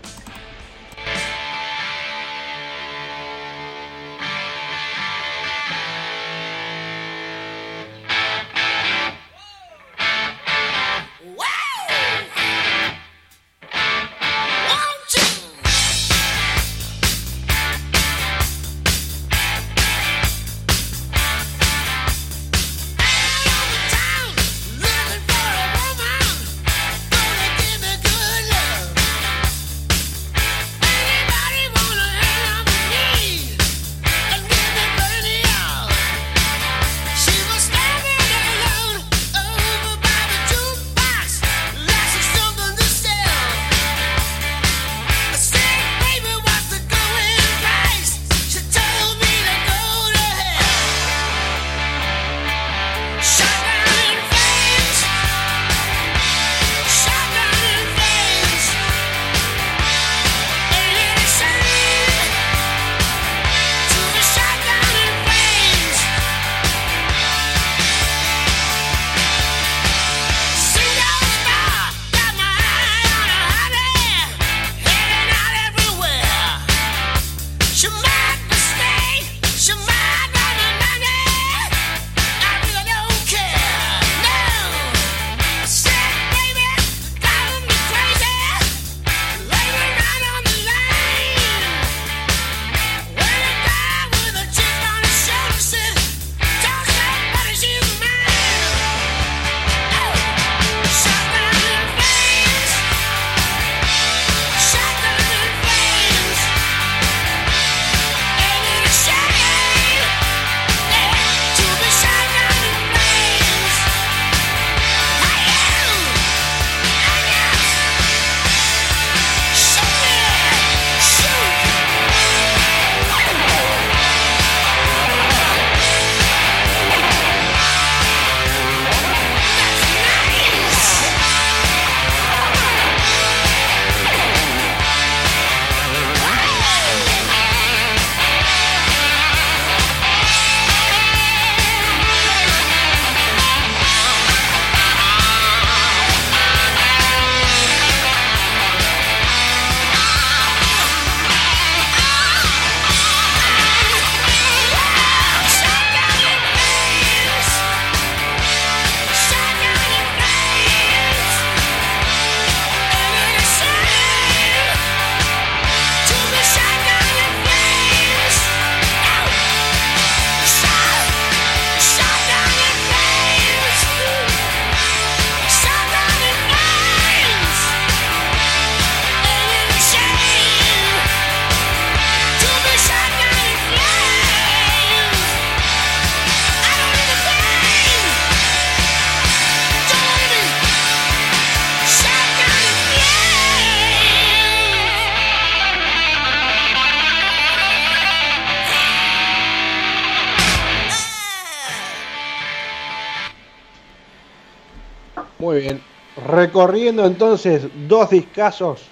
Recorriendo entonces dos discazos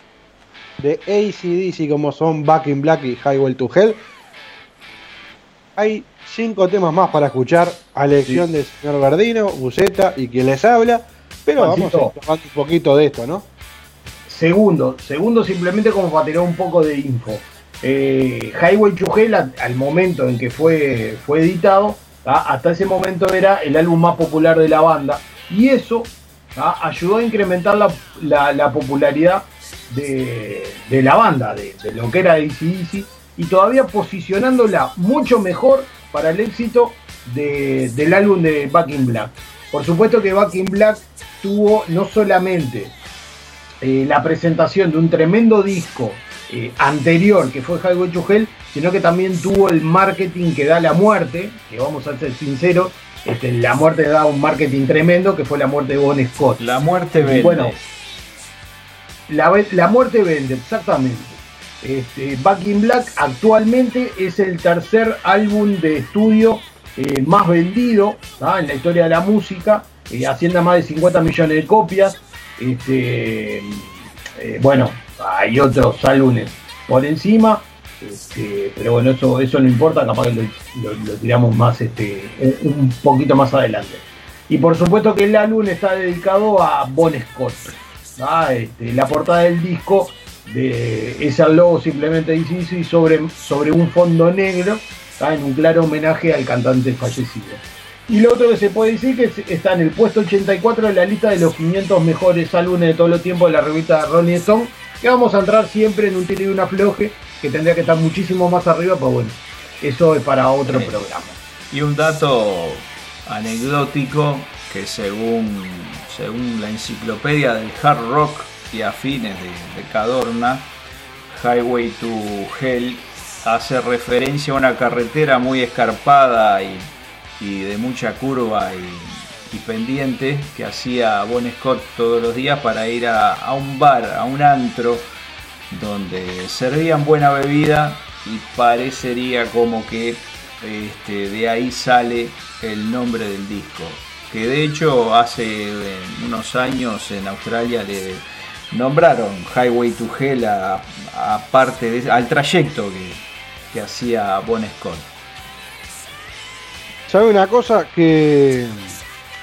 de ACDC como son Back in Black y Highway to Hell. Hay cinco temas más para escuchar a elección del señor Verdino, Buceta y quien les habla. Pero vamos a hablar un poquito de esto, ¿no? Segundo, segundo simplemente como para tirar un poco de info. Eh, Highway to Hell, al momento en que fue, fue editado, ¿tá? hasta ese momento era el álbum más popular de la banda. Y eso ¿tá? ayudó a incrementar la, la- la popularidad de, la banda, de, lo que era ACDC, y todavía posicionándola mucho mejor para el éxito de- del álbum de Back in Black. Por supuesto que Back in Black tuvo no solamente eh, la presentación de un tremendo disco eh, anterior que fue Highway to sino que también tuvo el marketing que da la muerte, que vamos a ser sinceros, este, la muerte da un marketing tremendo que fue la muerte de Bon Scott. La muerte vende. Bueno, la, muerte vende, exactamente. Este, Back in Black actualmente es el tercer álbum de estudio eh, más vendido ¿tá? en la historia de la música, eh, haciendo más de 50 millones de copias. Este, eh, bueno, hay otros álbumes por encima, este, pero bueno, eso, eso no importa, capaz que lo, tiramos más este, un, poquito más adelante. Y por supuesto que el álbum está dedicado a Bon Scott. Este, la portada del disco de, es el logo simplemente dice sobre, sobre un fondo negro, en un claro homenaje al cantante fallecido. Y lo otro que se puede decir que es- está en el puesto 84 de la lista de los 500 mejores álbumes de todos los tiempos de la revista Rolling Stone, que vamos a entrar siempre en un tiro y un afloje, que tendría que estar muchísimo más arriba, pero bueno, eso es para otro programa. Y un dato anecdótico que según, según la enciclopedia del hard rock y afines de, de Cadorna, Highway to Hell hace referencia a una carretera muy escarpada y, y de mucha curva y, y pendiente que hacía Bon Scott todos los días para ir a, a un bar, a un antro, donde servían buena bebida y parecería como que este, de ahí sale el nombre del disco. Que de hecho hace eh, unos años en Australia le nombraron Highway to Hell a, parte al trayecto que, que hacía Bon Scott. ¿Sabe una cosa? Que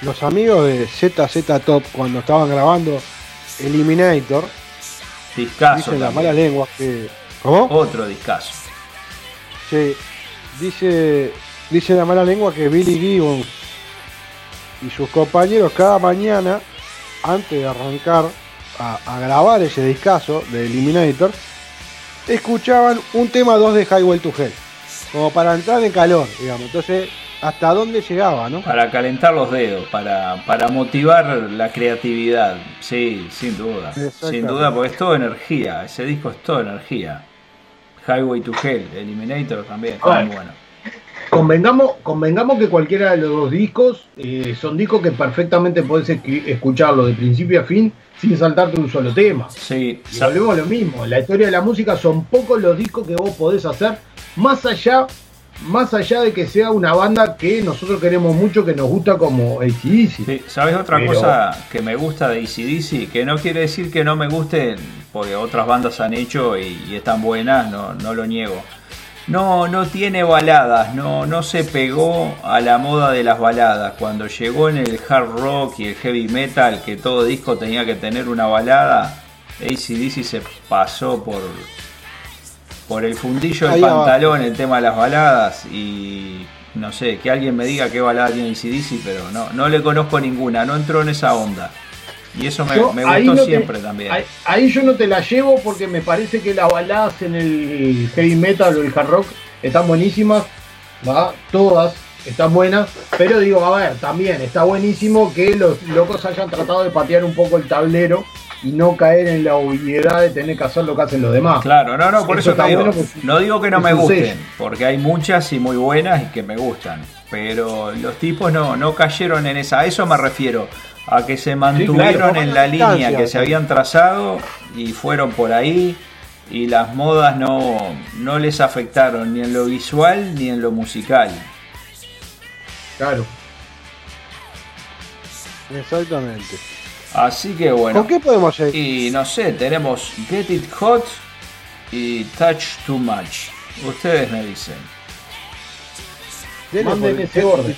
los amigos de ZZ Top, cuando estaban grabando Eliminator, Discazo dicen las también. malas lenguas que. ¿Cómo? Otro discazo. Sí, dice, dice la mala lengua que Billy Gibbons y sus compañeros cada mañana, antes de arrancar a, a grabar ese discazo de Eliminator, escuchaban un tema 2 de Highway to Hell, como para entrar en calor, digamos. Entonces, ¿hasta dónde llegaba, no? Para calentar los dedos, para, para motivar la creatividad. Sí, sin duda. Sin duda, porque es todo energía. Ese disco es todo energía. Highway to Hell, Eliminator también, está muy bueno. Convengamos, convengamos que cualquiera de los dos discos eh, son discos que perfectamente podés escucharlo de principio a fin sin saltarte un solo tema. Sí, y volvemos a lo mismo. En la historia de la música son pocos los discos que vos podés hacer más allá, más allá de que sea una banda que nosotros queremos mucho, que nos gusta como ACDC. Sí, ¿Sabes otra Pero- cosa que me gusta de ACDC? Que no quiere decir que no me gusten, porque otras bandas han hecho y, y están buenas, no, no lo niego. No, no tiene baladas, no, no se pegó a la moda de las baladas. Cuando llegó en el hard rock y el heavy metal, que todo disco tenía que tener una balada, ACDC se pasó por, por el fundillo del pantalón el tema de las baladas y no sé, que alguien me diga qué balada tiene ACDC, pero no, no le conozco ninguna, no entró en esa onda. Y eso me, Yo me gustó no te- siempre también. Ahí, ahí yo no te la llevo porque me parece que las baladas en el heavy metal o el hard rock están buenísimas, ¿va? todas están buenas, pero digo, a ver, también está buenísimo que los locos hayan tratado de patear un poco el tablero y no caer en la obviedad de tener que hacer lo que hacen los demás. Claro, no, no, por eso, está te digo, bueno no digo que no me gusten, sello. porque hay muchas y muy buenas y que me gustan, pero los tipos no, no cayeron en esa, a eso me refiero, a que se mantuvieron claro, en la línea que se habían trazado y fueron por ahí y las modas no, no les afectaron ni en lo visual ni en lo musical. Claro. Exactamente. Así que bueno. ¿Con qué podemos seguir? Y no sé, tenemos Get It Hot y Touch Too Much. Ustedes me dicen. El ese orden.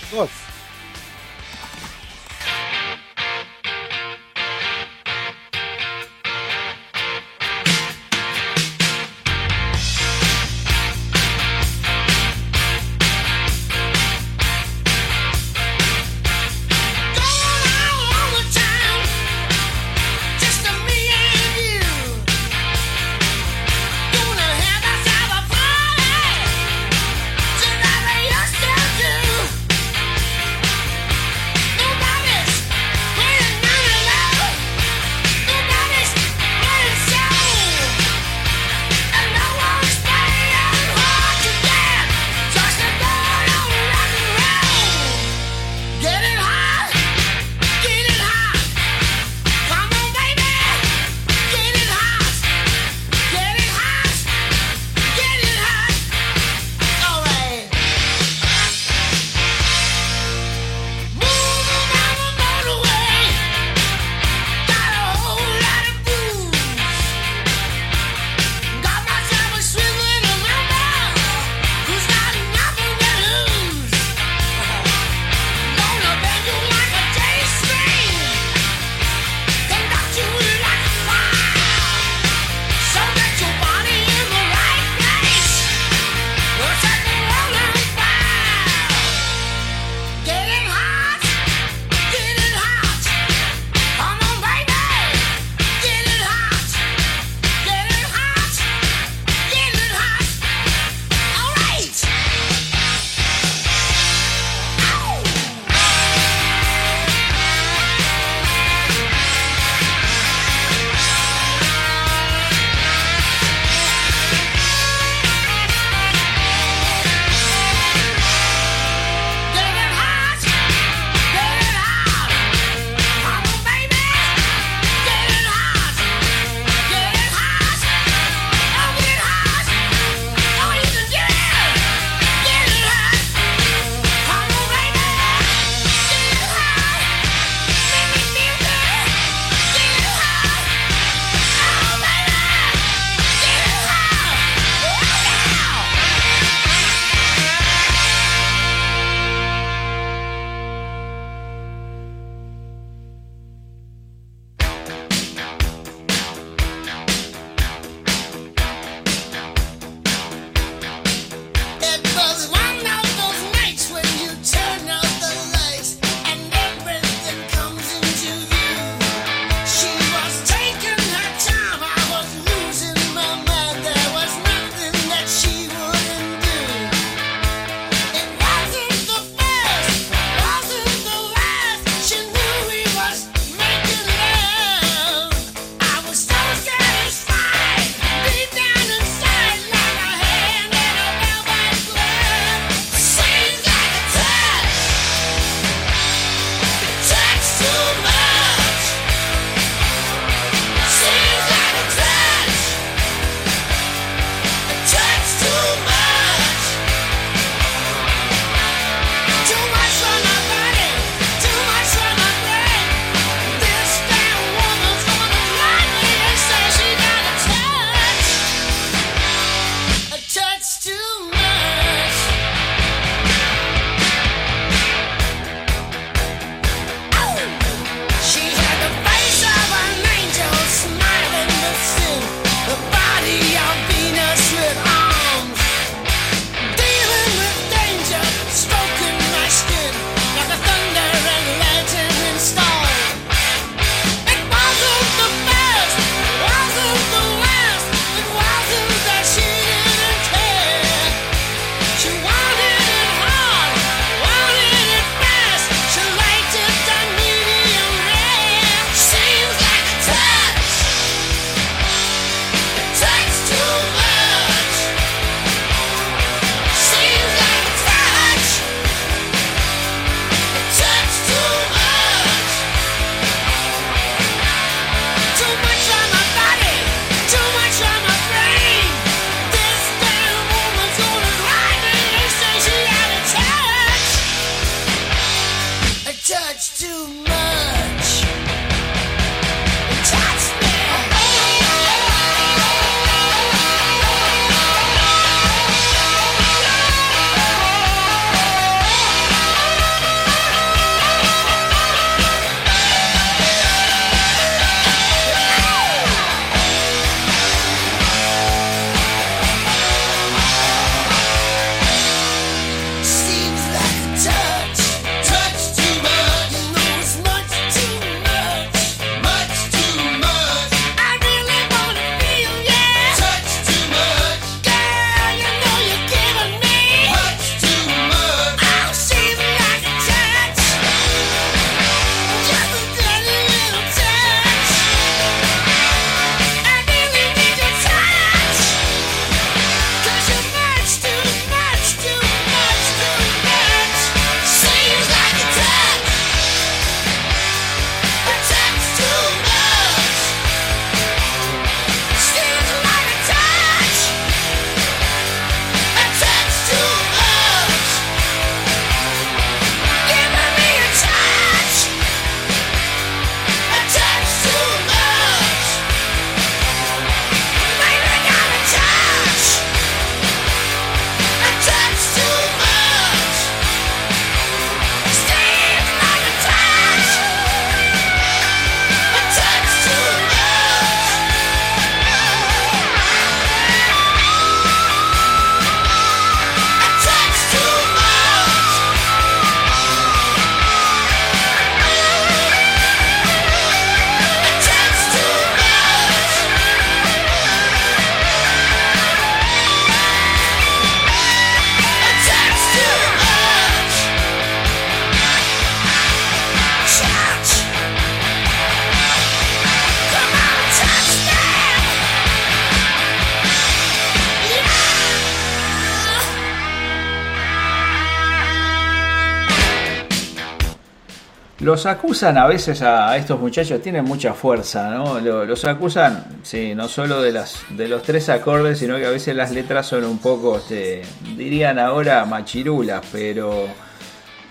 Los acusan a veces a, estos muchachos, tienen mucha fuerza, ¿no? Lo- Los acusan, sí, no solo de, las, de los tres acordes, sino que a veces las letras son un poco, este, dirían ahora machirulas, pero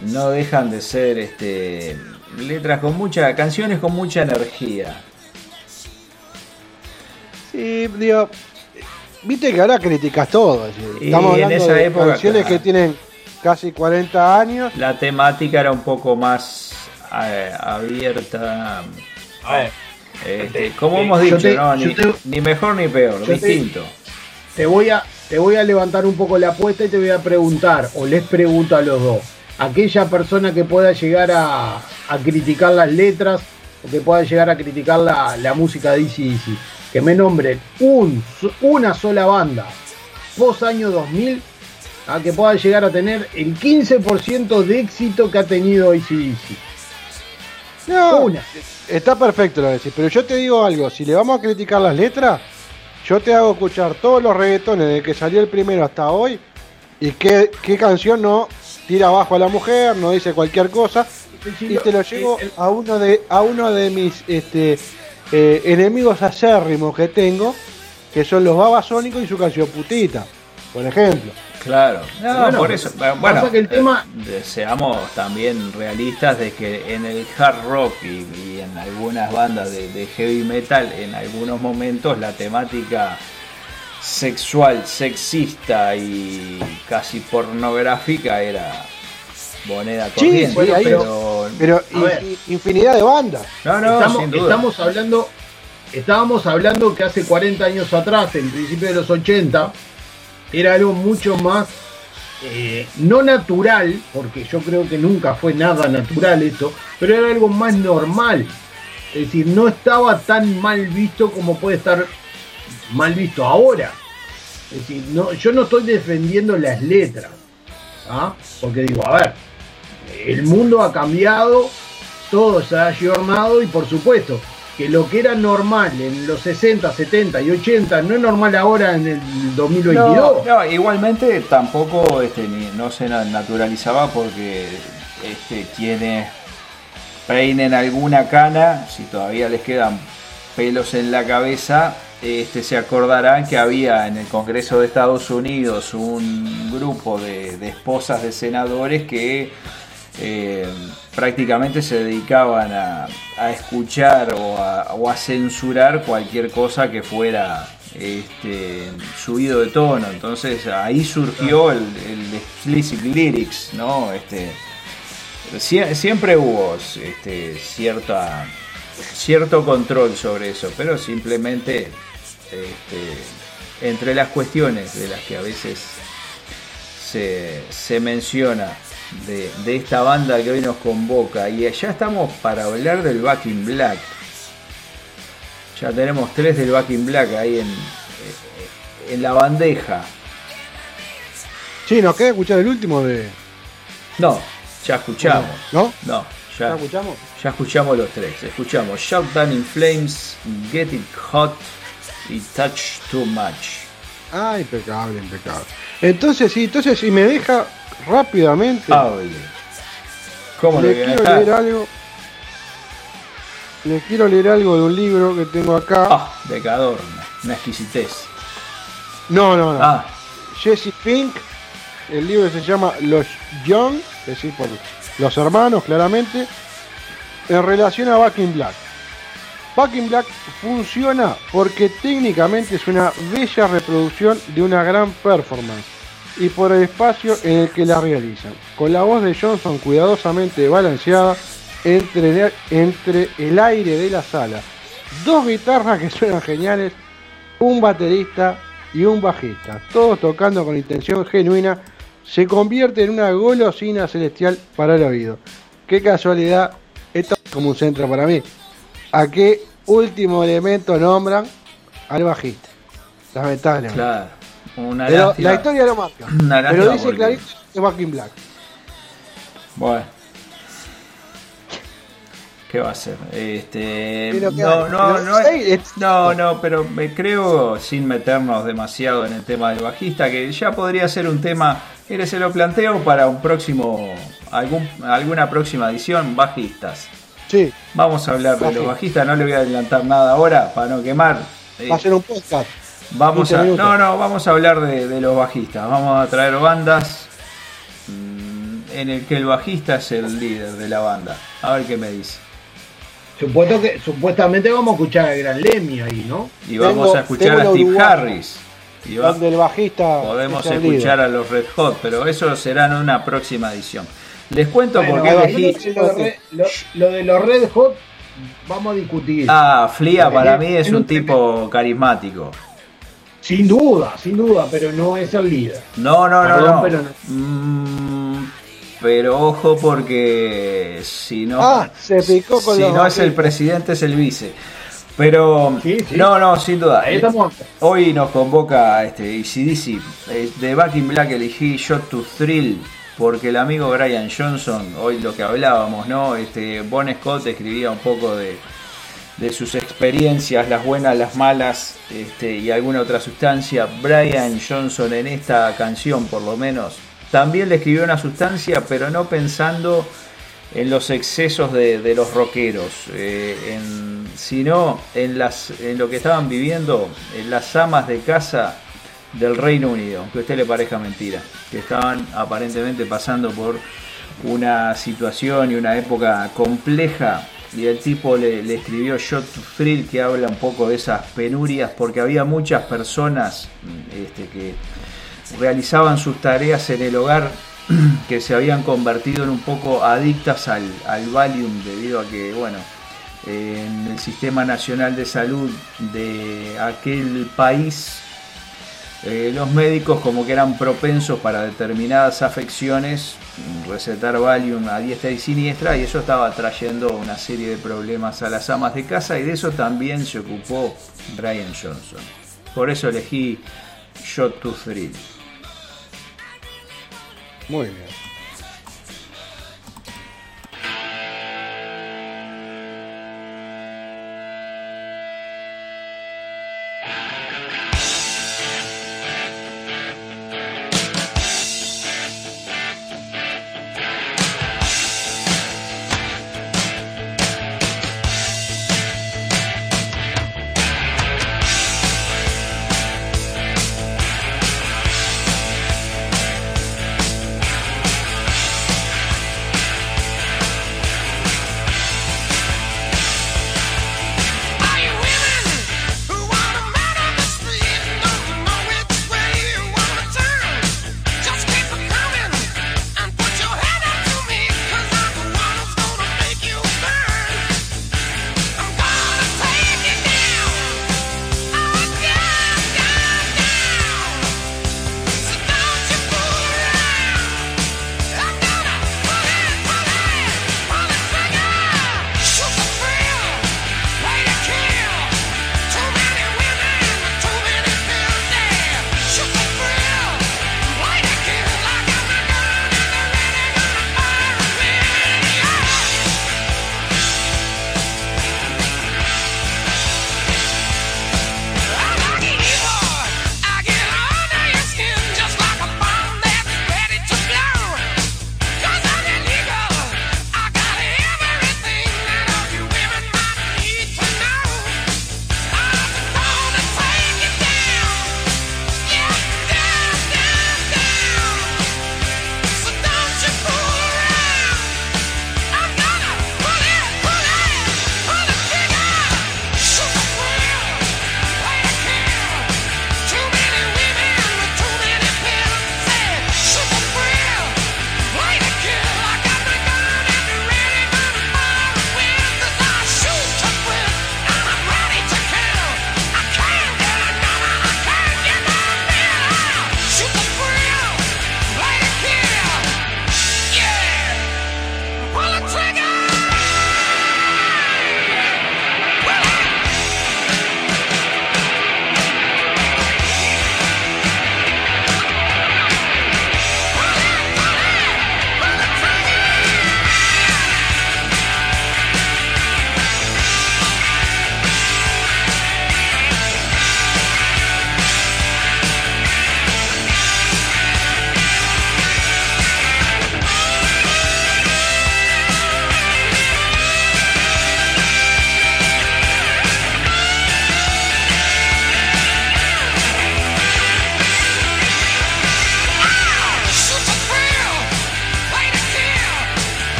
no dejan de ser este, letras con mucha, canciones con mucha energía. Sí, digo, viste que ahora criticas todo. Y en hablando esa de época, canciones claro. que tienen casi 40 años. La temática era un poco más abierta. Este, como hemos dicho, te- ¿no? ni, te- ni mejor ni peor, te- distinto. Te voy a te voy a levantar un poco la apuesta y te voy a preguntar, o les pregunto a los dos, aquella persona que pueda llegar a, a criticar las letras o que pueda llegar a criticar la, la música de DC, que me nombren un, una sola banda post año 2000 a que pueda llegar a tener el 15% de éxito que ha tenido ACDC. No, Una. está perfecto lo decís, pero yo te digo algo, si le vamos a criticar las letras, yo te hago escuchar todos los reggaetones desde que salió el primero hasta hoy y qué, qué canción no tira abajo a la mujer, no dice cualquier cosa y te lo llevo a uno de a uno de mis este eh, enemigos acérrimos que tengo, que son los babasónicos y su canción putita, por ejemplo. Claro, no, Bueno, por eso. pasa Bueno, que el tema- eh, seamos también realistas de que en el hard rock y, y en algunas bandas de, de heavy metal, en algunos momentos la temática sexual, sexista y casi pornográfica era moneda Sí, corriente. sí, pero, in- infinidad de bandas. no, no, estamos, sin duda. estamos hablando estábamos hablando que hace 40 años atrás, en principio de los 80, era algo mucho más eh, no natural, porque yo creo que nunca fue nada natural eso, pero era algo más normal. Es decir, no estaba tan mal visto como puede estar mal visto ahora. Es decir, no, yo no estoy defendiendo las letras, ¿ah? porque digo, a ver, el mundo ha cambiado, todo se ha ayornado y por supuesto que lo que era normal en los 60, 70 y 80 no es normal ahora en el 2022. No, igualmente tampoco este, no se na- naturalizaba porque este, quienes peinen alguna cana, si todavía les quedan pelos en la cabeza, este, se acordarán que había en el Congreso de Estados Unidos un grupo de esposas de senadores que eh, prácticamente se dedicaban a, a escuchar o a, o a censurar cualquier cosa que fuera este, subido de tono. Entonces ahí surgió el, el explicit lyrics, ¿no? Este, sie- siempre hubo este, cierta, cierto control sobre eso, pero simplemente este, entre las cuestiones de las que a veces se, se menciona de, de esta banda que hoy nos convoca y ya estamos para hablar del Back in Black. Ya tenemos tres del Back in Black ahí en, en la bandeja. Sí, nos queda escuchar el último de. No, ya escuchamos. ¿No? No, ¿Ya ya, escuchamos? ya escuchamos los tres. Escuchamos Shout Down in Flames, Get It Hot y Touch Too Much. Ah, impecable, impecable. Entonces, sí, entonces si me deja rápidamente. Hable. ¿Cómo le quiero leer algo. Le quiero leer algo de un libro que tengo acá. Ah, de Cadorna, una exquisitez. No, no, no. Ah, Jesse Pink. El libro se llama Los Young, es decir, por los hermanos, claramente. En relación a Back in Black. Back in Black funciona porque técnicamente es una bella reproducción de una gran performance y por el espacio en el que la realizan, con la voz de Johnson cuidadosamente balanceada entre, entre el aire de la sala, dos guitarras que suenan geniales, un baterista y un bajista, todos tocando con intención genuina, se convierte en una golosina celestial para el oído. Qué casualidad, esto es como un centro para mí. ¿A qué último elemento nombran al bajista? Lamentablemente. claro. Una Pero lástima. la historia lo marca. Una Pero dice porque- clarito que es in Black. Bueno. ¿Qué va a hacer? Este, no, no, no, no, no, pero me creo, sin meternos demasiado en el tema del bajista, que ya podría ser un tema, mire, se lo planteo para un próximo algún, alguna próxima edición, bajistas. Sí. Vamos a hablar de los Bajistas. no le voy a adelantar nada ahora para no quemar. Eh, Va a ser un podcast. Vamos 15 a, no, no, vamos a hablar de, de los bajistas. Vamos a traer bandas mm, en el que el bajista es el líder de la banda. A ver qué me dice. Supuesto que, supuestamente vamos a escuchar al gran Lemmy ahí, ¿no? Y vamos Tengo- a escuchar a Steve Harris. Y va- Donde el bajista. podemos es el escuchar líder. a los Red Hot, pero eso será en una próxima edición. Les cuento Bueno, por qué elegí. lo, lo- lo de los Red Hot, vamos a discutir. Ah, Flia para mí es un tipo carismático. Sin duda, sin duda, pero no es el líder. No, no, no, Perdón, no. pero no. Mm, pero ojo porque si no, Ah, se picó con si los no es el presidente es el vice. Pero Sí, sí. no, no, sin duda. Eh, estamos. Hoy nos convoca este ECDC. Eh, De Back in Black elegí Shot to Thrill porque el amigo Brian Johnson, hoy lo que hablábamos, ¿no? Este, Bon Scott escribía un poco de, de sus experiencias, las buenas, las malas este, y alguna otra sustancia. Brian Johnson en esta canción por lo menos también le escribió una sustancia, pero no pensando en los excesos de, los rockeros, eh, sino en, las, en lo que estaban viviendo en las amas de casa del Reino Unido, aunque a usted le parezca mentira, que estaban aparentemente pasando por una situación y una época compleja y el tipo le, escribió Shot to que habla un poco de esas penurias porque había muchas personas mm, este, que realizaban sus tareas en el hogar que se habían convertido en un poco adictas al, al Valium debido a que, bueno, en el sistema nacional de salud de aquel país, eh, los médicos como que eran propensos para determinadas afecciones, recetar Valium a diestra y siniestra y eso estaba trayendo una serie de problemas a las amas de casa y de eso también se ocupó Brian Johnson. Por eso elegí Shot to Thrill. Muy bien.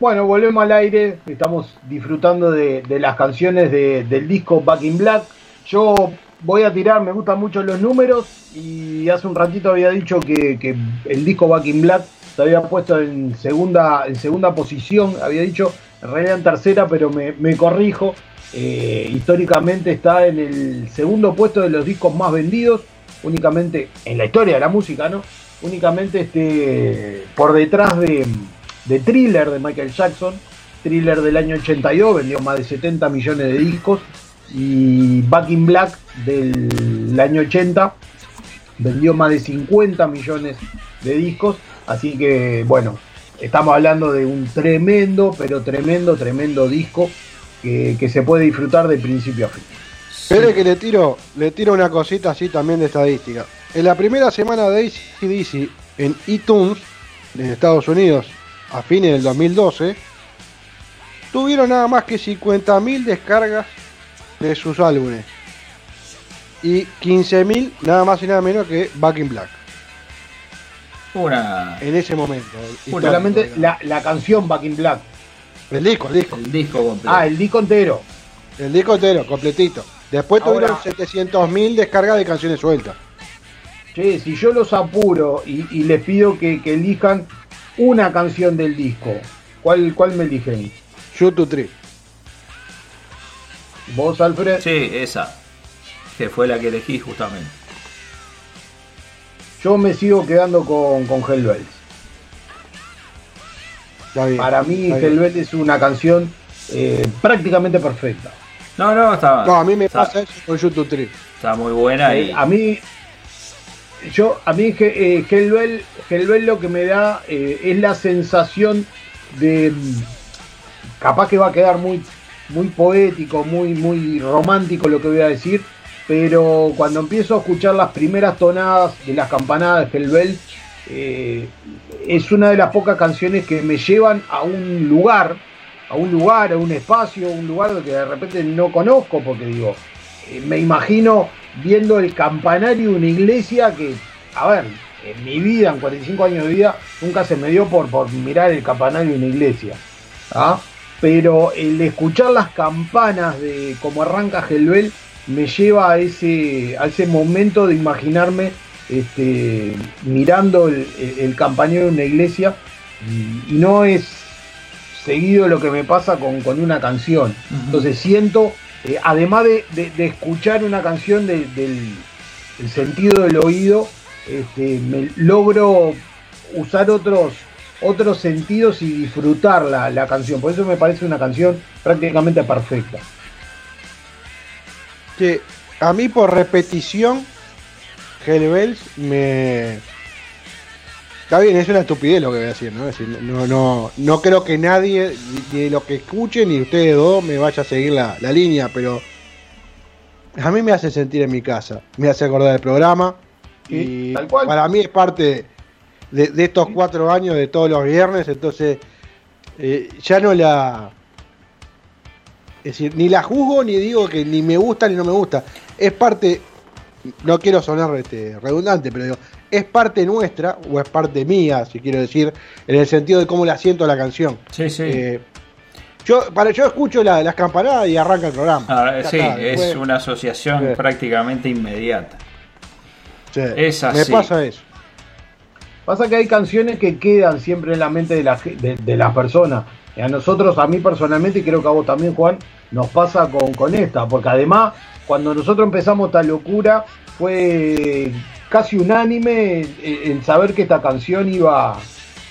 Bueno, volvemos al aire. Estamos disfrutando de, las canciones de- del disco Back in Black. Yo voy a tirar, me gustan mucho los números. Y hace un ratito había dicho que, el disco Back in Black se había puesto en segunda, en segunda posición. Había dicho en realidad en tercera, pero me, me corrijo. Eh, históricamente está en el segundo puesto de los discos más vendidos. Únicamente en la historia de la música, ¿no? Únicamente este, por detrás de, de Thriller de Michael Jackson. Thriller del año 82 vendió más de 70 millones de discos. Y Back in Black del año 80 vendió más de 50 millones de discos. Así que, bueno, estamos hablando de un tremendo, pero tremendo, tremendo disco que, que se puede disfrutar de principio a fin. Espere que le tiro, le tiro una cosita así también de estadística. En la primera semana de ACDC en iTunes, en Estados Unidos, a fines del 2012, tuvieron nada más que 50.000 descargas de sus álbumes. Y 15.000 nada más y nada menos que Back in Black. Una. En ese momento. Solamente la, la canción Back in Black. El disco, el disco. El disco completo. Ah, el disco entero. El disco entero, completito. Después Ahora- tuvieron 700.000 descargas de canciones sueltas. Che, si yo los apuro y, y les pido que, que elijan una canción del disco, ¿cuál, cuál me eligen? Shoot to Tree. ¿Vos, Alfred? Sí, esa. Que fue la que elegí justamente. Yo me sigo quedando con, con Hellbells. Está bien, Para mí. Hellbells es una canción eh, prácticamente perfecta. No, no, está. No, a mí me está, pasa eso con to Tree. está muy buena Eh, y. a mí, yo, a mí eh, Hellbell lo que me da eh, es la sensación de, mm, capaz que va a quedar muy, muy poético, muy, muy romántico lo que voy a decir, pero cuando empiezo a escuchar las primeras tonadas de las campanadas de Hellbell, eh, es una de las pocas canciones que me llevan a un lugar, a un lugar, a un espacio, un lugar que de repente no conozco, porque digo, eh, me imagino viendo el campanario de una iglesia que, a ver, en mi vida, en 45 años de vida, nunca se me dio por, por mirar el campanario de una iglesia. ¿ah? Pero el escuchar las campanas de cómo arranca Gelbel me lleva a ese, a ese momento de imaginarme este, mirando el, campanario de una iglesia y, y no es seguido lo que me pasa con, con una canción. Entonces siento, eh, además de, de- escuchar una canción de- del el sentido del oído, este, me logro usar otros otros sentidos y disfrutar la, la canción. Por eso me parece una canción prácticamente perfecta. que a mí por repetición Hellbells me está bien es una estupidez lo que voy a decir no Es decir, no no no creo que nadie ni de lo que escuchen ni ustedes dos me vaya a seguir la, la línea pero a mí me hace sentir en mi casa me hace acordar del programa y tal cual. para mí es parte de, de estos cuatro años de todos los viernes entonces eh, ya no la es decir, ni la juzgo ni digo que ni me gusta ni no me gusta. Es parte, no quiero sonar este, redundante, pero digo, es parte nuestra o es parte mía, si quiero decir, en el sentido de cómo la siento la canción. Sí, sí. Eh, yo, para, yo escucho la- las campanadas y arranca el programa. Ah, sí, está, es una asociación Sí. prácticamente inmediata. sí, es Me así. pasa eso. Pasa que hay canciones que quedan siempre en la mente de, la, ge- de, de las personas. Y a nosotros, a mí personalmente, y creo que a vos también, Juan, nos pasa con, con esta. Porque además, cuando nosotros empezamos esta locura, fue casi unánime en, saber que esta canción iba,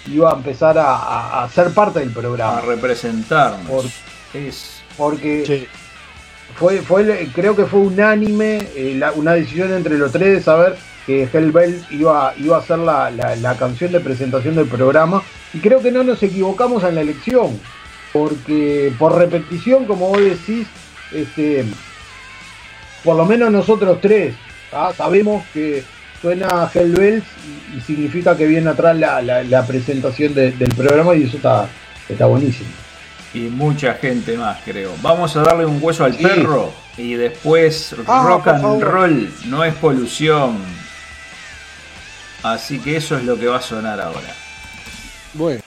iba a empezar a, a- a ser parte del programa. A representarnos. Por- Es. porque fue, fue, creo que fue unánime eh, la- una decisión entre los tres de saber que Hellbell iba, iba a ser la, la- la canción de presentación del programa y creo que no nos equivocamos en la elección porque por repetición como vos decís este por lo menos nosotros tres ¿ah? sabemos que suena Hellbells y, y significa que viene atrás la, la- la presentación de- del programa y eso está, está buenísimo Y mucha gente más, creo. Vamos a darle un hueso al Sí. perro y después Ah, rock and roll, no es polución. Así que eso es lo que va a sonar ahora. Bueno.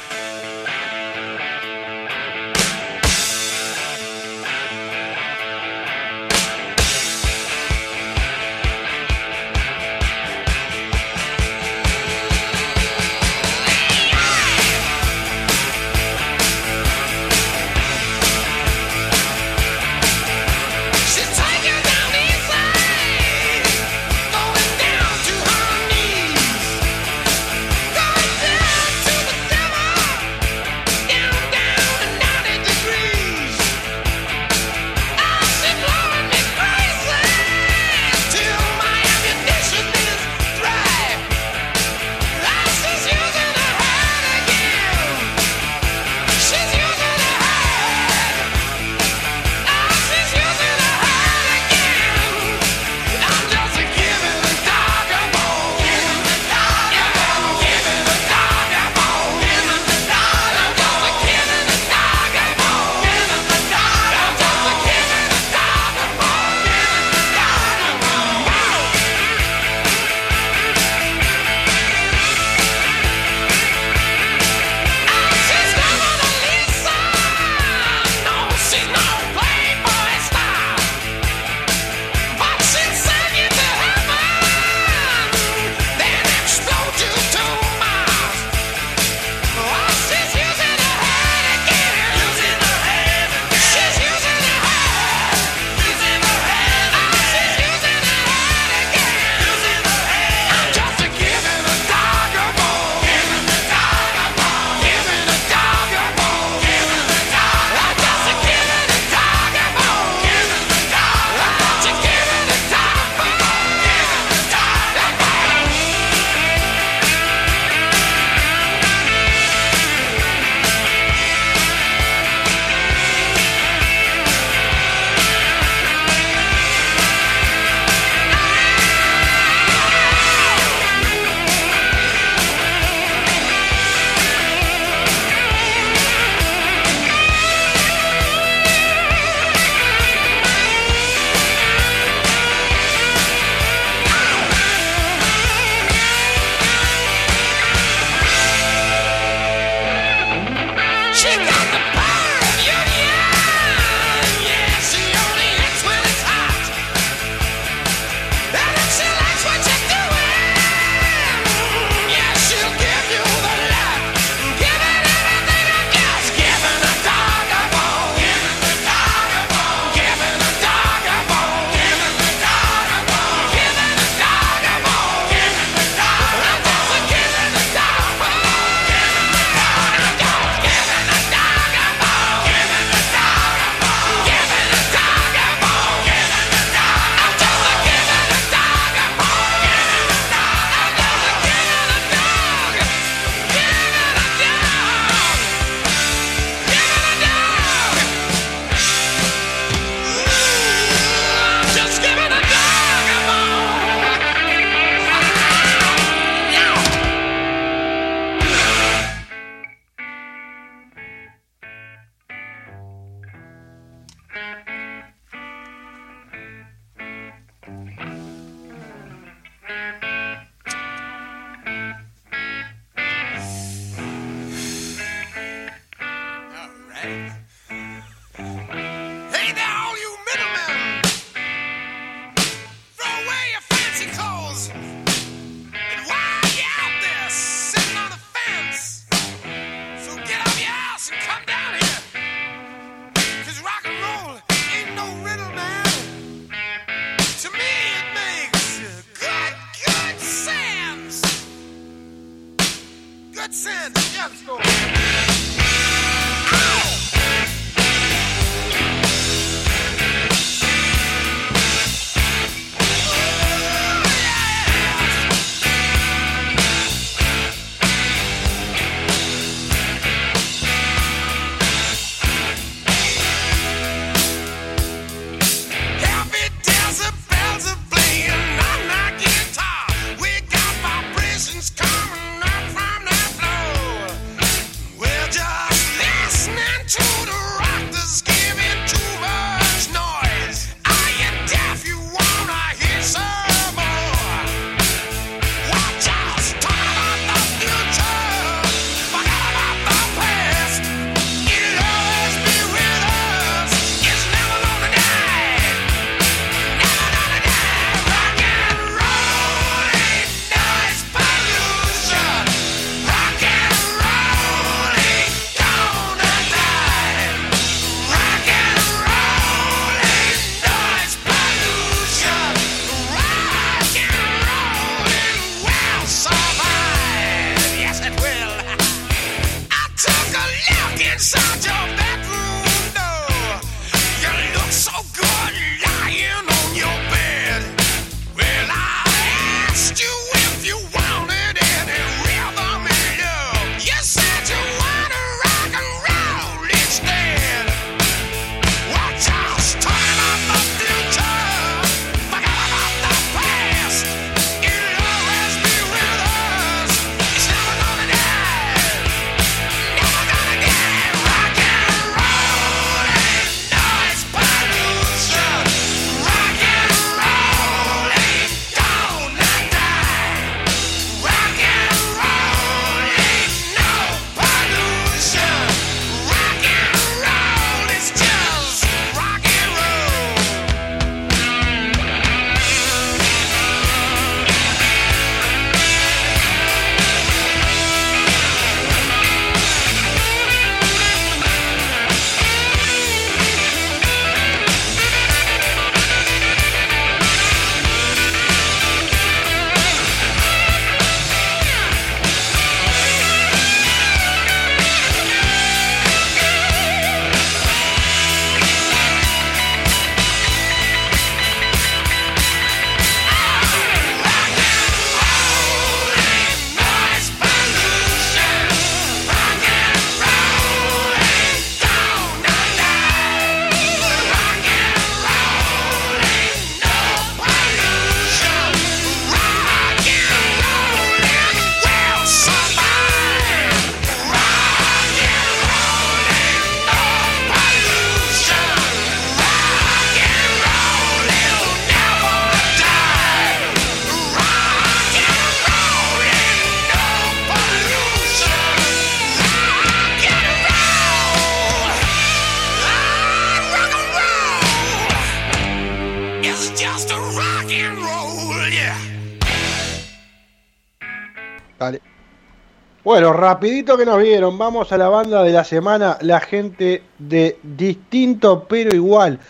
Bueno, rapidito que nos vieron, vamos a la banda de la semana, la gente de Distinto pero Igual,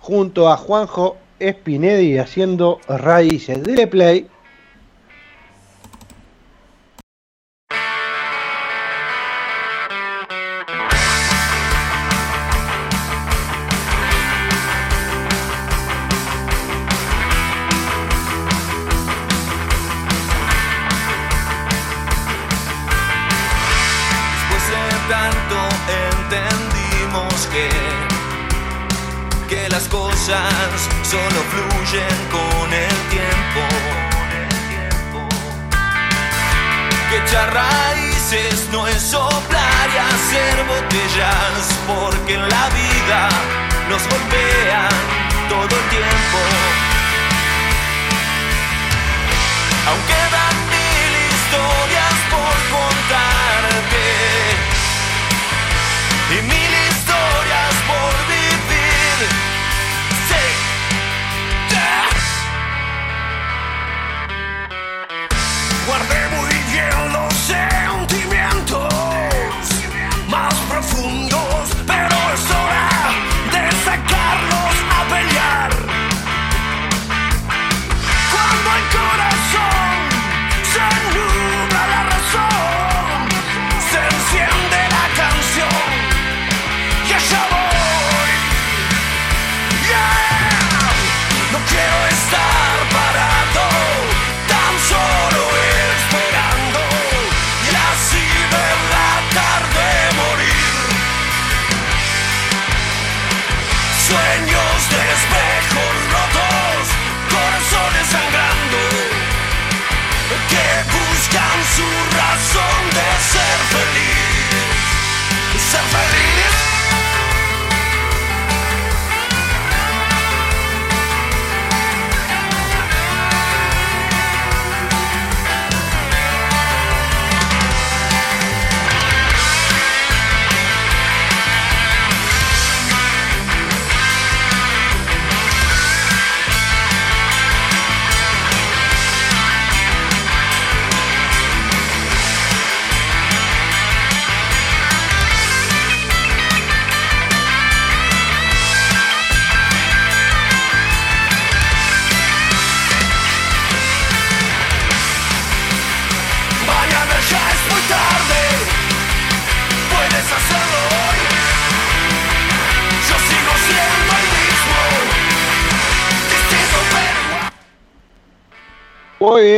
junto a Juanjo Spinedi haciendo raíces. Dile play.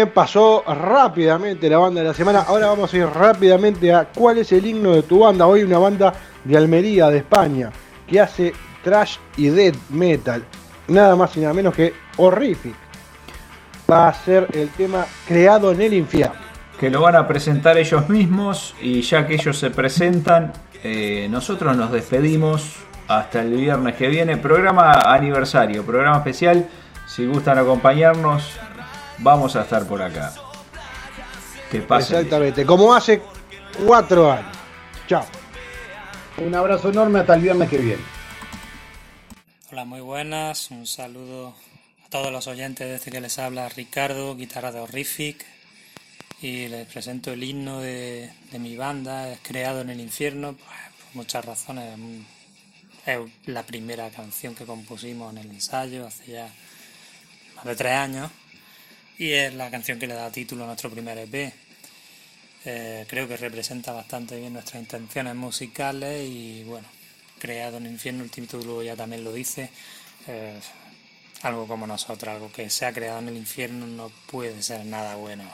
Pasó rápidamente la banda de la semana. Ahora vamos a ir rápidamente a cuál es el himno de tu banda. Hoy una banda de Almería, de España, que hace trash y death metal. Nada más y nada menos que Horrific. Va a ser el tema creado en el infierno. que lo van a presentar ellos mismos y ya que ellos se presentan, eh, nosotros nos despedimos hasta el viernes que viene. Programa aniversario, programa especial. Si gustan acompañarnos, vamos a estar por acá. Que pasen. Exactamente, como hace cuatro años. Chao. Un abrazo enorme hasta el viernes que viene. Hola, muy buenas. Un saludo a todos los oyentes desde que les habla Ricardo, guitarra de Horrific. Y les presento el himno de, de mi banda, es creado en el infierno, pues, por muchas razones. Mm, Es la primera canción que compusimos en el ensayo hace ya más de tres años. Y es la canción que le da título a nuestro primer EP. Eh, creo que representa bastante bien nuestras intenciones musicales y bueno, creado en el infierno, el título ya también lo dice. eh, algo como nosotros, algo que se ha creado en el infierno no puede ser nada bueno.